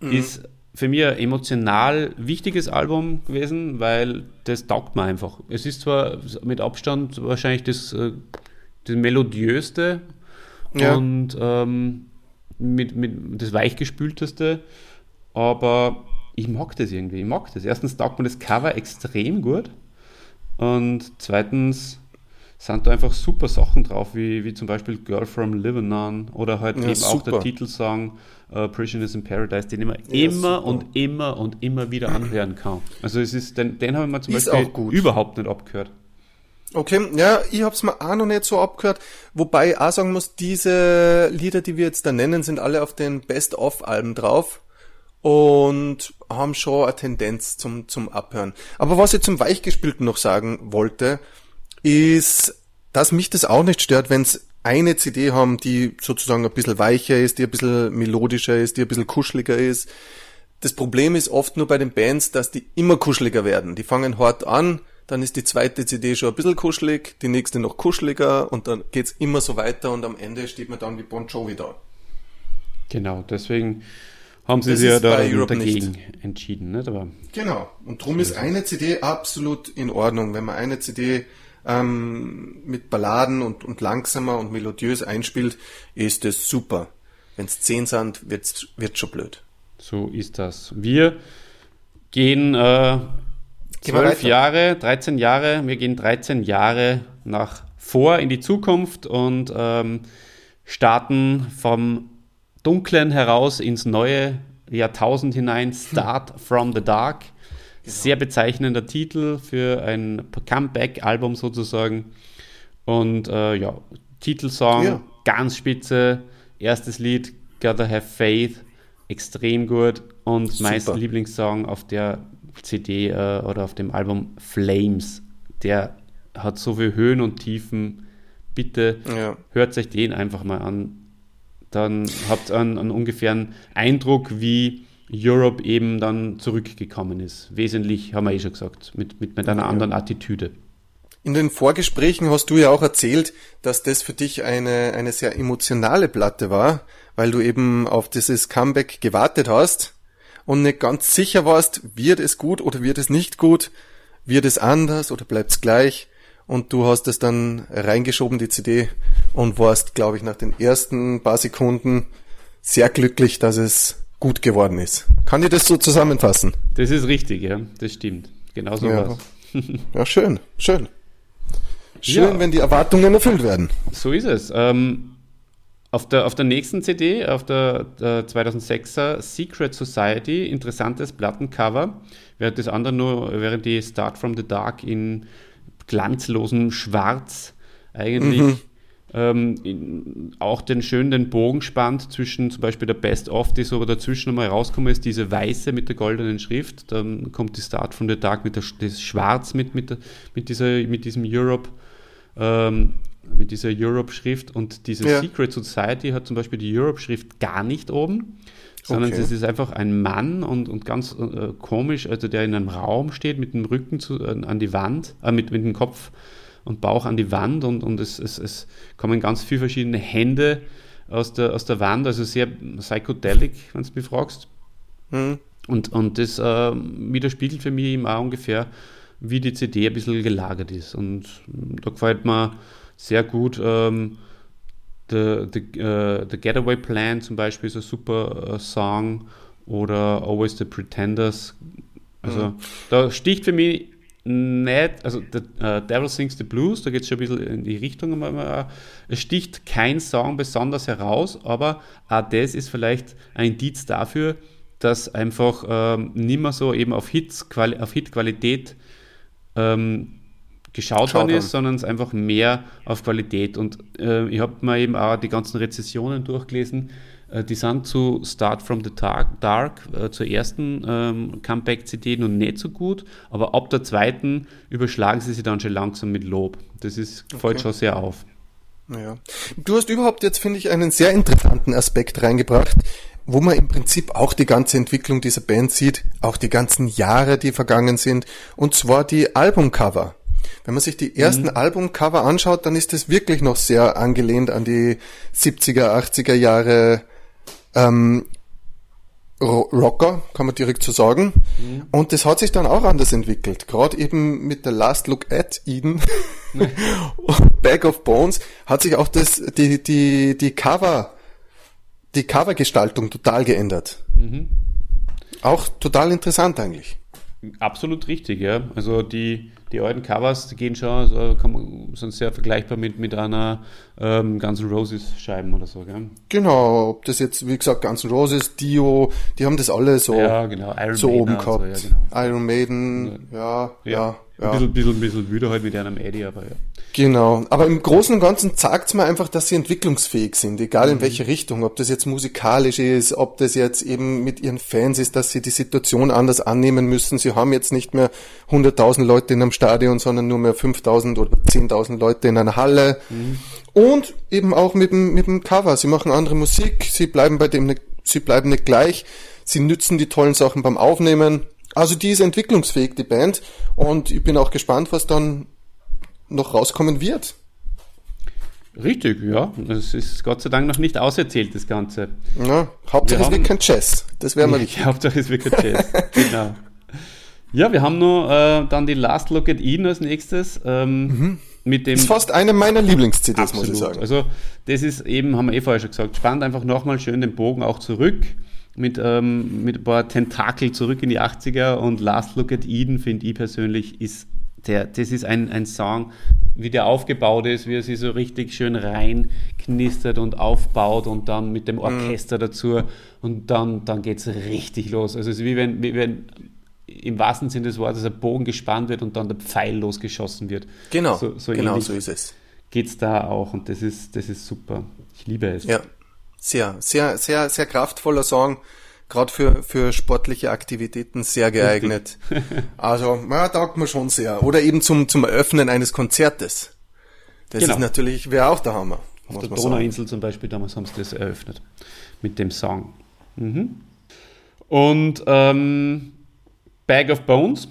mhm. ist für mich ein emotional wichtiges Album gewesen, weil das taugt mir einfach. Es ist zwar mit Abstand wahrscheinlich das, äh, das melodiöste ja. und ähm, mit, mit das weichgespülteste, aber ich mag das irgendwie, ich mag das. Erstens taugt mir das Cover extrem gut und zweitens sind da einfach super Sachen drauf, wie, wie zum Beispiel Girl from Lebanon oder halt ja, eben super. auch der Titelsong uh, Prisoners in Paradise, den ich ja, immer super. und immer und immer wieder anhören kann. Also es ist, den, den habe ich mir zum ist Beispiel überhaupt nicht abgehört. Okay, ja, ich hab's mir auch noch nicht so abgehört, wobei ich auch sagen muss, diese Lieder, die wir jetzt da nennen, sind alle auf den Best-of-Alben drauf und haben schon eine Tendenz zum, zum Abhören. Aber was ich zum Weichgespülten noch sagen wollte, ist, dass mich das auch nicht stört, wenn es eine CD haben, die sozusagen ein bisschen weicher ist, die ein bisschen melodischer ist, die ein bisschen kuscheliger ist. Das Problem ist oft nur bei den Bands, dass die immer kuscheliger werden. Die fangen hart an, dann ist die zweite CD schon ein bisschen kuschelig, die nächste noch kuscheliger und dann geht's immer so weiter und am Ende steht man dann wie Bon Jovi da. Genau, deswegen haben sie sich ja da dagegen nicht. entschieden. Nicht? Aber genau. Und darum ist eine CD absolut in Ordnung. Wenn man eine CD ähm, mit Balladen und, und langsamer und melodiös einspielt, ist das super. Wenn es zehn sind, wird's, wird's schon blöd. So ist das. Wir gehen äh, zwölf Jahre, 13 Jahre, wir gehen 13 Jahre nach vor in die Zukunft und ähm, starten vom Dunklen heraus ins neue Jahrtausend hinein, Start from the Dark. Genau. Sehr bezeichnender Titel für ein Comeback-Album sozusagen. Und äh, ja, Titelsong, ja. ganz spitze. Erstes Lied, Gotta Have Faith, extrem gut. Und Super. mein Lieblingssong auf der CD äh, oder auf dem Album Flames. Der hat so viel Höhen und Tiefen. Bitte ja. hört euch den einfach mal an dann habt ihr einen, einen ungefähren Eindruck, wie Europe eben dann zurückgekommen ist. Wesentlich, haben wir eh schon gesagt, mit, mit, mit einer anderen Attitüde. In den Vorgesprächen hast du ja auch erzählt, dass das für dich eine, eine sehr emotionale Platte war, weil du eben auf dieses Comeback gewartet hast und nicht ganz sicher warst, wird es gut oder wird es nicht gut, wird es anders oder bleibt es gleich und du hast es dann reingeschoben, die CD, und warst, glaube ich, nach den ersten paar Sekunden sehr glücklich, dass es gut geworden ist. Kann ich das so zusammenfassen? Das ist richtig, ja, das stimmt. Genau so ja. ja, schön, schön. Schön, ja. wenn die Erwartungen erfüllt werden. So ist es. Ähm, auf, der, auf der nächsten CD, auf der, der 2006er Secret Society, interessantes Plattencover, während das andere nur, während die Start from the Dark in glanzlosem Schwarz eigentlich mhm. ähm, in, auch den schönen den Bogen spannt zwischen zum Beispiel der Best-of, die so dazwischen mal rauskommen, ist diese weiße mit der goldenen Schrift. Dann kommt die Start von the Dark mit der, das Schwarz mit, mit, der, mit, dieser, mit diesem Europe. Ähm, mit dieser Europe-Schrift und diese ja. Secret Society hat zum Beispiel die Europe-Schrift gar nicht oben sondern okay. es ist einfach ein Mann und, und ganz äh, komisch, also der in einem Raum steht mit dem Rücken zu, äh, an die Wand, äh, mit, mit dem Kopf und Bauch an die Wand und, und es, es, es kommen ganz viele verschiedene Hände aus der, aus der Wand, also sehr psychedelic, wenn du mich fragst. Mhm. Und, und das äh, widerspiegelt für mich immer ungefähr, wie die CD ein bisschen gelagert ist. Und da gefällt mir sehr gut ähm, The, the, uh, the Getaway Plan zum Beispiel ist ein super uh, Song oder Always the Pretenders. Also mhm. da sticht für mich nicht, also the, uh, Devil Sings the Blues, da geht es schon ein bisschen in die Richtung. Es sticht kein Song besonders heraus, aber auch das ist vielleicht ein Indiz dafür, dass einfach ähm, nicht mehr so eben auf, Hits, auf Hit-Qualität ähm, geschaut worden ist, sondern es einfach mehr auf Qualität. Und äh, ich habe mir eben auch die ganzen Rezessionen durchgelesen. Äh, die sind zu Start from the Dark, Dark äh, zur ersten ähm, Comeback-CD noch nicht so gut, aber ab der zweiten überschlagen sie sich dann schon langsam mit Lob. Das ist, okay. fällt schon sehr auf. Ja. Du hast überhaupt jetzt, finde ich, einen sehr interessanten Aspekt reingebracht, wo man im Prinzip auch die ganze Entwicklung dieser Band sieht, auch die ganzen Jahre, die vergangen sind, und zwar die Albumcover. Wenn man sich die ersten mhm. Albumcover anschaut, dann ist es wirklich noch sehr angelehnt an die 70er, 80er Jahre ähm, Rocker, kann man direkt so sagen. Mhm. Und das hat sich dann auch anders entwickelt. Gerade eben mit der Last Look at Eden Bag of Bones hat sich auch das, die, die, die Cover, die Covergestaltung total geändert. Mhm. Auch total interessant eigentlich. Absolut richtig, ja. Also die, die alten Covers die gehen schon, also man, sind sehr vergleichbar mit, mit einer ähm, Guns N' Roses Scheiben oder so, gell? Genau, ob das jetzt, wie gesagt, Guns N' Roses, Dio, die haben das alle so, ja, genau. Iron so Maiden oben gehabt. So, ja, genau. Iron Maiden, ja, ja. ja. Ein bisschen, bisschen, bisschen müde halt mit einem Eddie, aber ja. Genau. Aber im Großen und Ganzen zeigt es mir einfach, dass sie entwicklungsfähig sind, egal in mhm. welche Richtung. Ob das jetzt musikalisch ist, ob das jetzt eben mit ihren Fans ist, dass sie die Situation anders annehmen müssen. Sie haben jetzt nicht mehr 100.000 Leute in einem Stadion, sondern nur mehr 5.000 oder 10.000 Leute in einer Halle. Mhm. Und eben auch mit dem, mit dem Cover. Sie machen andere Musik, sie bleiben bei dem, sie bleiben nicht gleich. Sie nützen die tollen Sachen beim Aufnehmen also die ist entwicklungsfähig, die Band. Und ich bin auch gespannt, was dann noch rauskommen wird. Richtig, ja. Es ist Gott sei Dank noch nicht auserzählt, das Ganze. Ja, Hauptsache wir es wird kein Jazz. Das wäre mal wichtig. Hauptsache es wird kein Jazz. genau. Ja, wir haben nur äh, dann die Last Look at Eden als nächstes. Ähm, mhm. mit dem ist fast eine meiner Lieblings-CDs, muss ich sagen. Also, das ist eben, haben wir eh vorher schon gesagt, spannt einfach nochmal schön den Bogen auch zurück mit, ähm, mit ein paar Tentakel zurück in die 80er und Last Look at Eden, finde ich persönlich, ist der, das ist ein, ein Song, wie der aufgebaut ist, wie er sich so richtig schön reinknistert und aufbaut und dann mit dem mhm. Orchester dazu und dann, dann geht es richtig los. Also es ist wie wenn, wie wenn im wahrsten Sinne des Wortes ein Bogen gespannt wird und dann der Pfeil losgeschossen wird. Genau, so, so genau so ist es. Geht es da auch und das ist, das ist super. Ich liebe es. Ja, sehr, sehr, sehr, sehr kraftvoller Song. Gerade für, für sportliche Aktivitäten sehr geeignet. also, ja, taugt mir schon sehr. Oder eben zum, zum Eröffnen eines Konzertes. Das genau. ist natürlich, wäre auch der Hammer. Auf der Donauinsel zum Beispiel, damals haben sie das eröffnet. Mit dem Song. Mhm. Und ähm, Bag of Bones.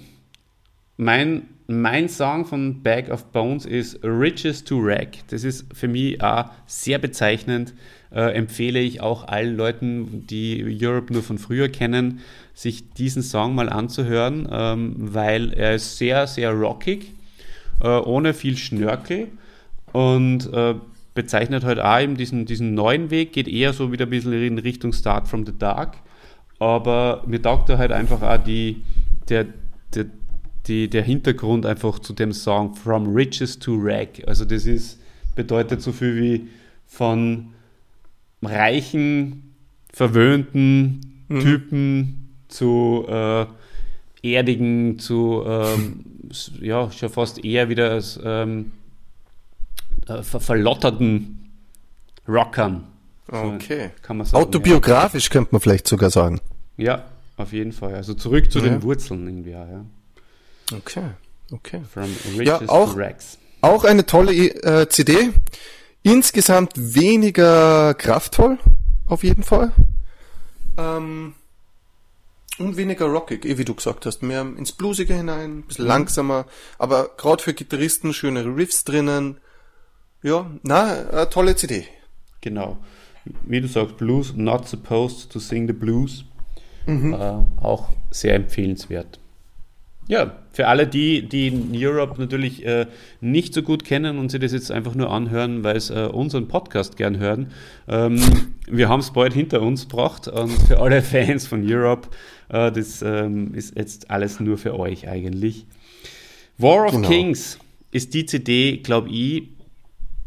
Mein, mein Song von Bag of Bones ist Riches to Rag. Das ist für mich auch sehr bezeichnend äh, empfehle ich auch allen Leuten, die Europe nur von früher kennen, sich diesen Song mal anzuhören, ähm, weil er ist sehr, sehr rockig, äh, ohne viel Schnörkel und äh, bezeichnet halt auch eben diesen, diesen neuen Weg, geht eher so wieder ein bisschen in Richtung Start from the Dark, aber mir taugt da halt einfach auch die, der, der, die, der Hintergrund einfach zu dem Song From Riches to Rag. Also das ist, bedeutet so viel wie von reichen, verwöhnten mhm. Typen zu äh, erdigen, zu ähm, ja, schon fast eher wieder als ähm, äh, ver verlotterten Rockern. Okay. Kann man sagen, Autobiografisch ja. könnte man vielleicht sogar sagen. Ja, auf jeden Fall. Also zurück zu ja. den Wurzeln irgendwie, ja. Okay, okay. From riches ja, auch. Auch eine tolle äh, CD. Insgesamt weniger kraftvoll, auf jeden Fall. Ähm, und weniger rockig, eh wie du gesagt hast. Mehr ins Bluesige hinein, ein bisschen mhm. langsamer. Aber gerade für Gitarristen schöne Riffs drinnen. Ja, na, eine tolle CD. Genau. Wie du sagst, Blues, not supposed to sing the blues. Mhm. Äh, auch sehr empfehlenswert. Ja, für alle die, die Europe natürlich äh, nicht so gut kennen und sie das jetzt einfach nur anhören, weil sie äh, unseren Podcast gern hören. Ähm, wir haben es bald hinter uns gebracht und für alle Fans von Europe, äh, das ähm, ist jetzt alles nur für euch eigentlich. War of Genau. Kings ist die CD, glaube ich,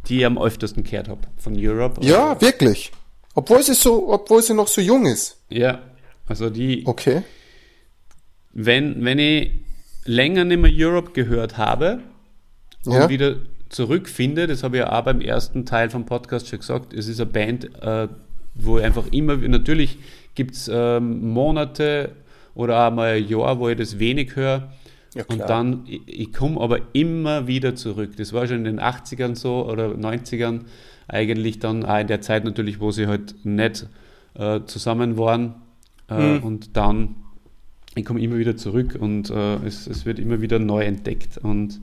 die ich am öftesten gehört habe von Europe. Ja, wirklich. Obwohl sie so, obwohl sie noch so jung ist. Ja, also die, Okay. wenn, wenn ich länger nicht mehr Europe gehört habe und Ja. wieder zurückfinde, das habe ich ja auch beim ersten Teil vom Podcast schon gesagt, es ist eine Band, äh, wo ich einfach immer, natürlich gibt es ähm, Monate oder auch mal ein Jahr, wo ich das wenig höre. Ja, und dann, ich, ich komme aber immer wieder zurück. Das war schon in den 80ern so oder 90ern eigentlich dann auch in der Zeit natürlich, wo sie halt nicht äh, zusammen waren. Äh, Und dann, ich komme immer wieder zurück und äh, es, es wird immer wieder neu entdeckt. Und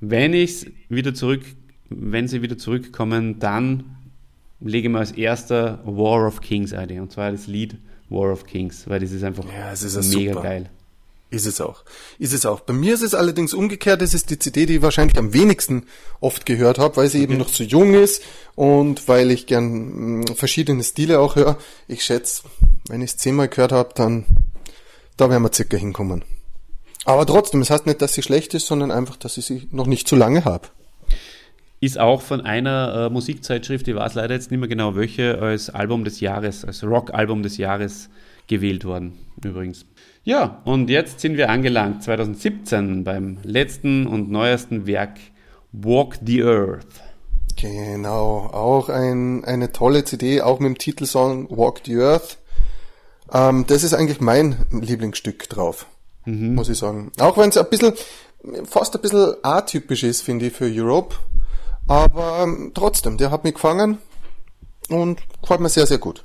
wenn ich wieder zurück, wenn sie wieder zurückkommen, dann lege ich mir als erster War of Kings ein. Und zwar das Lied War of Kings, weil das ist einfach Ja, es ist mega super. geil. Ist es auch. Ist es auch. Bei mir ist es allerdings umgekehrt. Es ist die CD, die ich wahrscheinlich am wenigsten oft gehört habe, weil sie eben noch so jung ist und weil ich gern mh, verschiedene Stile auch höre. Ich schätze, wenn ich es zehnmal gehört habe, dann da werden wir circa hinkommen. Aber trotzdem, es heißt nicht, dass sie schlecht ist, sondern einfach, dass ich sie noch nicht zu lange habe. Ist auch von einer äh, Musikzeitschrift, ich weiß leider jetzt nicht mehr genau welche, als Album des Jahres, als Rock-Album des Jahres gewählt worden, übrigens. Ja, und jetzt sind wir angelangt, 2017, beim letzten und neuesten Werk Walk the Earth. Genau, auch ein, eine tolle CD, auch mit dem Titelsong Walk the Earth. Ähm, das ist eigentlich mein Lieblingsstück drauf, muss ich sagen. Auch wenn es ein bisschen, fast ein bisschen atypisch ist, finde ich, für Europe. Aber ähm, trotzdem, der hat mich gefangen und gefällt mir sehr, sehr gut.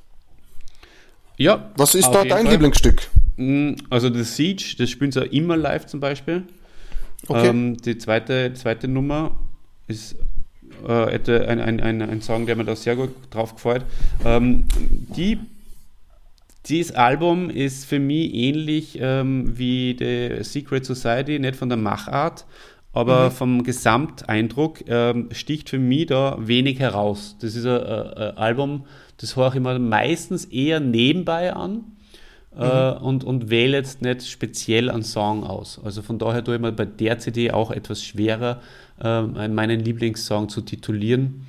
Ja, Was ist da dein Fall. Lieblingsstück? Mm, Also The Siege, das spielen sie auch immer live zum Beispiel. Okay. Ähm, die zweite, zweite Nummer ist äh, ein, ein, ein, ein Song, der mir da sehr gut drauf gefällt. Ähm, die, dieses Album ist für mich ähnlich ähm, wie The Secret Society, nicht von der Machart, aber vom Gesamteindruck ähm, sticht für mich da wenig heraus. Das ist ein, ein, ein Album, das höre ich mir meistens eher nebenbei an äh, und, und wähle jetzt nicht speziell einen Song aus. Also von daher tue ich mir bei der CD auch etwas schwerer, ähm, meinen Lieblingssong zu titulieren.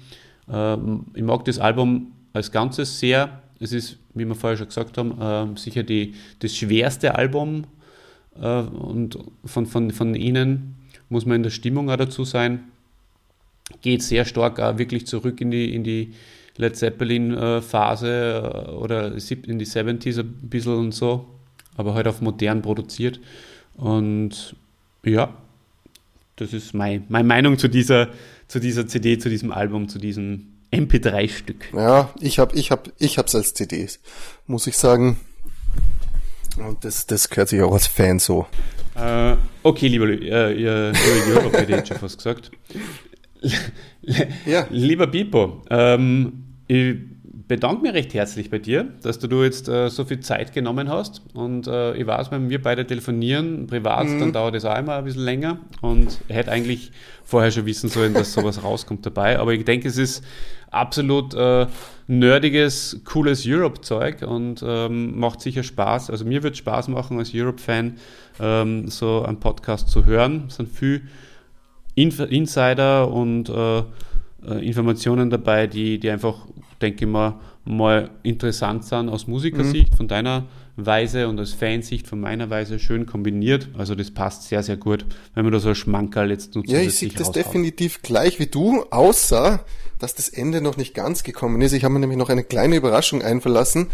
Ähm, ich mag das Album als Ganzes sehr. Es ist, wie wir vorher schon gesagt haben, ähm, sicher die, das schwerste Album äh, und von, von, von ihnen muss man in der Stimmung auch dazu sein. Geht sehr stark auch wirklich zurück in die, in die Led Zeppelin-Phase äh, oder in die 70s ein bisschen und so, aber halt auf modern produziert. Und ja, das ist mein, meine Meinung zu dieser, zu dieser CD, zu diesem Album, zu diesem MP3-Stück. Ja, ich hab, ich hab, ich hab's als CD, muss ich sagen. Und das, das gehört sich auch als Fan so. Äh, okay, lieber, Lü- äh, ihr, Europe hätte ich jetzt schon fast gesagt. Ja. Lieber Bipo, ähm, ich bedanke mich recht herzlich bei dir, dass du jetzt äh, so viel Zeit genommen hast. Und äh, ich weiß, wenn wir beide telefonieren, privat, dann dauert es auch immer ein bisschen länger. Und ich hätte eigentlich vorher schon wissen sollen, dass sowas rauskommt dabei. Aber ich denke, es ist absolut äh, nerdiges, cooles Europe-Zeug und ähm, macht sicher Spaß. Also mir wird Spaß machen als Europe-Fan, ähm, so einen Podcast zu hören. Es sind viel Inf Insider und äh, äh, Informationen dabei, die, die einfach, denke ich mal, mal interessant sind aus Musikersicht von deiner Weise und aus Fansicht von meiner Weise schön kombiniert. Also das passt sehr, sehr gut, wenn man da so ein Schmankerl jetzt nur Ja, ich sehe das definitiv gleich wie du, außer dass das Ende noch nicht ganz gekommen ist. Ich habe mir nämlich noch eine kleine Überraschung einverlassen,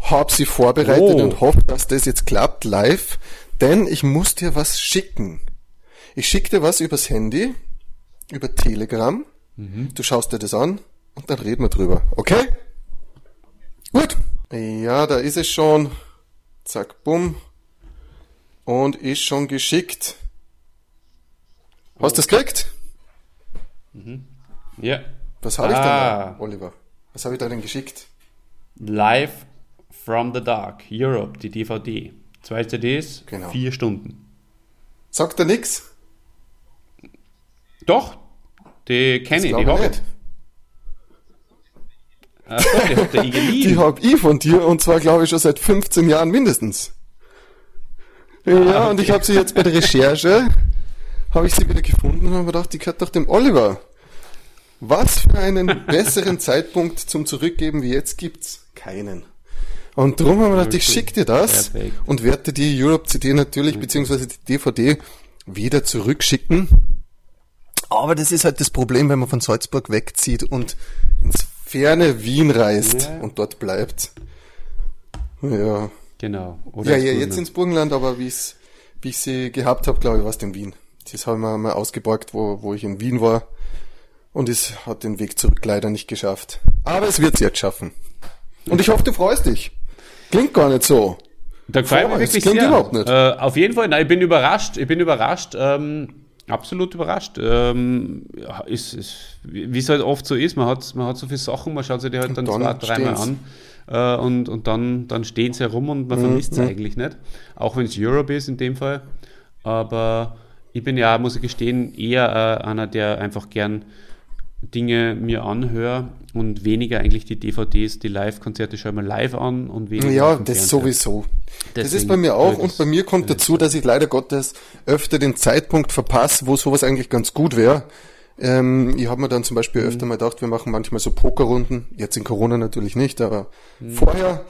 habe sie vorbereitet Oh. und hoffe, dass das jetzt klappt live, denn ich muss dir was schicken. Ich schicke dir was übers Handy, über Telegram. Du schaust dir das an und dann reden wir drüber. Okay? Gut. Ja, da ist es schon. Zack, bumm. Und ist schon geschickt. Hast du das gekriegt? Ja. Was habe ich Ah. denn da, Oliver? Was habe ich da denn geschickt? Live from the Dark, Europe, die DVD. Zwei CDs, Genau. vier Stunden. Sagt er nix? Doch, die kenne ich, die habe ich. Ach so, die Die Igelin. hab ich von dir und zwar glaube ich schon seit 15 Jahren mindestens. Ja, und ich habe sie jetzt bei der Recherche, habe ich sie wieder gefunden und habe gedacht, die gehört doch dem Oliver. Was für einen besseren Zeitpunkt zum Zurückgeben wie jetzt gibt's? Keinen. Und darum haben wir gedacht, ich Okay. schick dir das Perfekt. und werde die Europe CD natürlich, beziehungsweise die DVD wieder zurückschicken. Aber das ist halt das Problem, wenn man von Salzburg wegzieht und ins ferne Wien reist Ja. und dort bleibt. Ja. Genau. Oder Ja, ja, Burgenland. jetzt ins Burgenland, aber wie ich's, wie ich sie gehabt habe, glaube ich, war es in Wien. Das haben wir mal ausgeborgt, wo, wo ich in Wien war. Und es hat den Weg zurück leider nicht geschafft. Aber es wird's jetzt schaffen. Und ich hoffe, du freust dich. Klingt gar nicht so. Da gefällt mir Voll, wirklich das klingt sehr. überhaupt nicht. Äh, auf jeden Fall, nein, ich bin überrascht. Ich bin überrascht. Ähm, absolut überrascht. Ähm, ja, ist, ist, wie es halt oft so ist, man hat, man hat so viele Sachen, man schaut sich die halt dann, dann zwei, dreimal an äh, und, und dann, dann stehen sie herum und Mhm, man vermisst sie eigentlich nicht. Auch wenn es Europe ist in dem Fall. Aber ich bin ja, muss ich gestehen, eher äh, einer, der einfach gern Dinge mir anhöre und weniger eigentlich die DVDs, die Live-Konzerte schaue ich mir live an und weniger Ja, das Fernseher. sowieso. das ist Deswegen bei mir auch und bei mir kommt dazu, dass ich leider Gottes öfter den Zeitpunkt verpasse, wo sowas eigentlich ganz gut wäre. Ähm, ich habe mir dann zum Beispiel Mhm. öfter mal gedacht, wir machen manchmal so Pokerrunden, jetzt in Corona natürlich nicht, aber Mhm. vorher.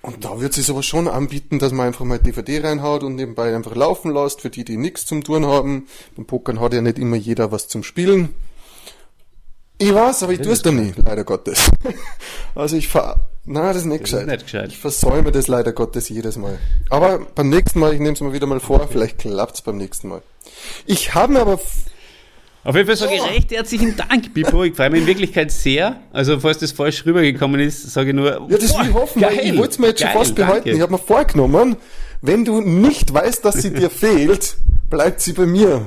Und da wird sich sowas schon anbieten, dass man einfach mal DVD reinhaut und nebenbei einfach laufen lässt, für die, die nichts zum tun haben. Beim Pokern hat ja nicht immer jeder was zum Spielen. Ich weiß, aber ich tue es dann nie, leider Gottes. Also ich fahr, na, das ist nicht Das ist gescheit. nicht gescheit. Ich versäume das leider Gottes jedes Mal. Aber beim nächsten Mal, ich nehme es mal wieder mal vor, vielleicht klappt's beim nächsten Mal. Ich habe mir aber, Auf jeden Fall sage ich recht herzlichen Dank, Bipo. Ich freue mich in Wirklichkeit sehr. Also, falls das falsch rübergekommen ist, sage ich nur. ja, das will ich boah, hoffen, weil ich wollte es mir jetzt schon geil, fast behalten. danke. Ich habe mir vorgenommen, wenn du nicht weißt, dass sie dir fehlt, bleibt sie bei mir.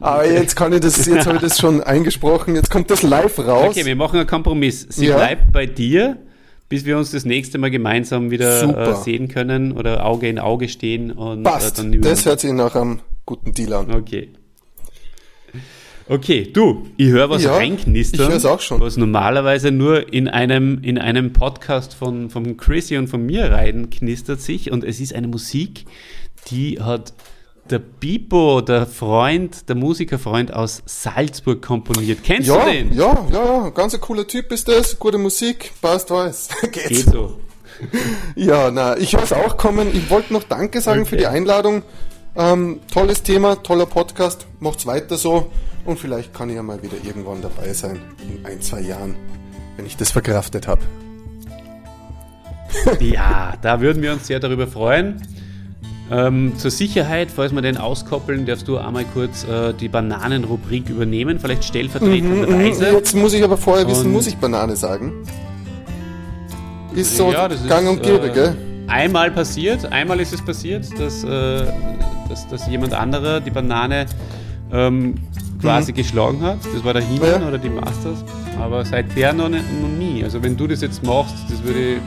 Aber jetzt kann ich das, jetzt habe ich das schon eingesprochen, jetzt kommt das live raus. Okay, wir machen einen Kompromiss. Sie Ja. bleibt bei dir, bis wir uns das nächste Mal gemeinsam wieder Super. äh, sehen können oder Auge in Auge stehen. Und, Passt. Äh, dann nehmen wir- Das hört sich nach einem guten Deal an. Okay. Okay, du, ich höre was Ja, reinknistern. ich hör's auch schon. Was normalerweise nur in einem, in einem Podcast von, von Chrissy und von mir rein knistert sich. Und es ist eine Musik, die hat der Bipo, der Freund, der Musikerfreund aus Salzburg komponiert. Kennst Ja, du den? ja, ja, ja, ganz ein cooler Typ ist das, gute Musik, passt, weiß. Geht's. Geht so. Ja, na, ich höre es auch kommen. Ich wollte noch Danke sagen für Okay. die Einladung. Ähm, tolles Thema, toller Podcast. Macht's weiter so. Und vielleicht kann ich ja mal wieder irgendwann dabei sein. In ein, zwei Jahren. Wenn ich das verkraftet habe. Ja, da würden wir uns sehr darüber freuen. Ähm, zur Sicherheit, falls wir den auskoppeln, darfst du einmal kurz äh, die Bananenrubrik übernehmen, vielleicht stellvertretenderweise. Jetzt muss ich aber vorher wissen, Und- muss ich Banane sagen? Ist so Ja, das ist, gang und gäbe, äh, gell? Einmal passiert, einmal ist es passiert, dass, äh, dass, dass jemand anderer die Banane ähm, quasi geschlagen hat. Das war der Mhm. Ja. oder die Masters. Aber seither noch, noch nie. Also wenn du das jetzt machst, das würde ich.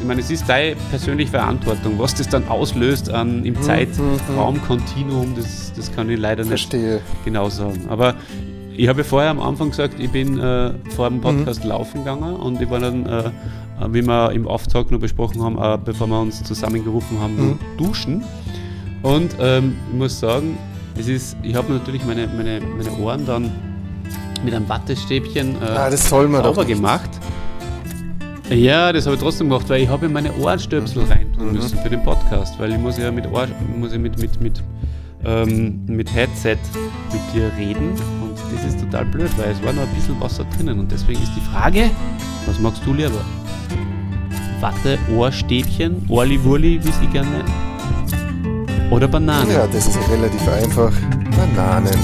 Ich meine, es ist deine persönliche Verantwortung. Was das dann auslöst an, Mhm, im Zeitraumkontinuum, das, das kann ich leider nicht Verstehe. genau sagen. Aber ich habe ja vorher am Anfang gesagt, ich bin äh, vor dem Podcast laufen gegangen und ich war dann, äh, äh, wie wir im Auftakt noch besprochen haben, äh, bevor wir uns zusammengerufen haben, duschen. Und ähm, ich muss sagen, es ist, ich habe natürlich meine, meine, meine Ohren dann mit einem Wattestäbchen äh, Ah, das soll man sauber nicht. Ja, das habe ich trotzdem gemacht, weil ich habe ja meine Ohrenstöpsel reintun müssen für den Podcast, weil ich muss ja mit Ohr, muss ja mit, mit, mit, ähm, mit Headset mit dir reden und das ist total blöd, weil es war noch ein bisschen Wasser drinnen und deswegen ist die Frage, was magst du lieber? Watte, Ohrstäbchen, Orli-Wurli, wie sie gerne nennen? Oder Banane? Ja, das ist relativ einfach. Bananen.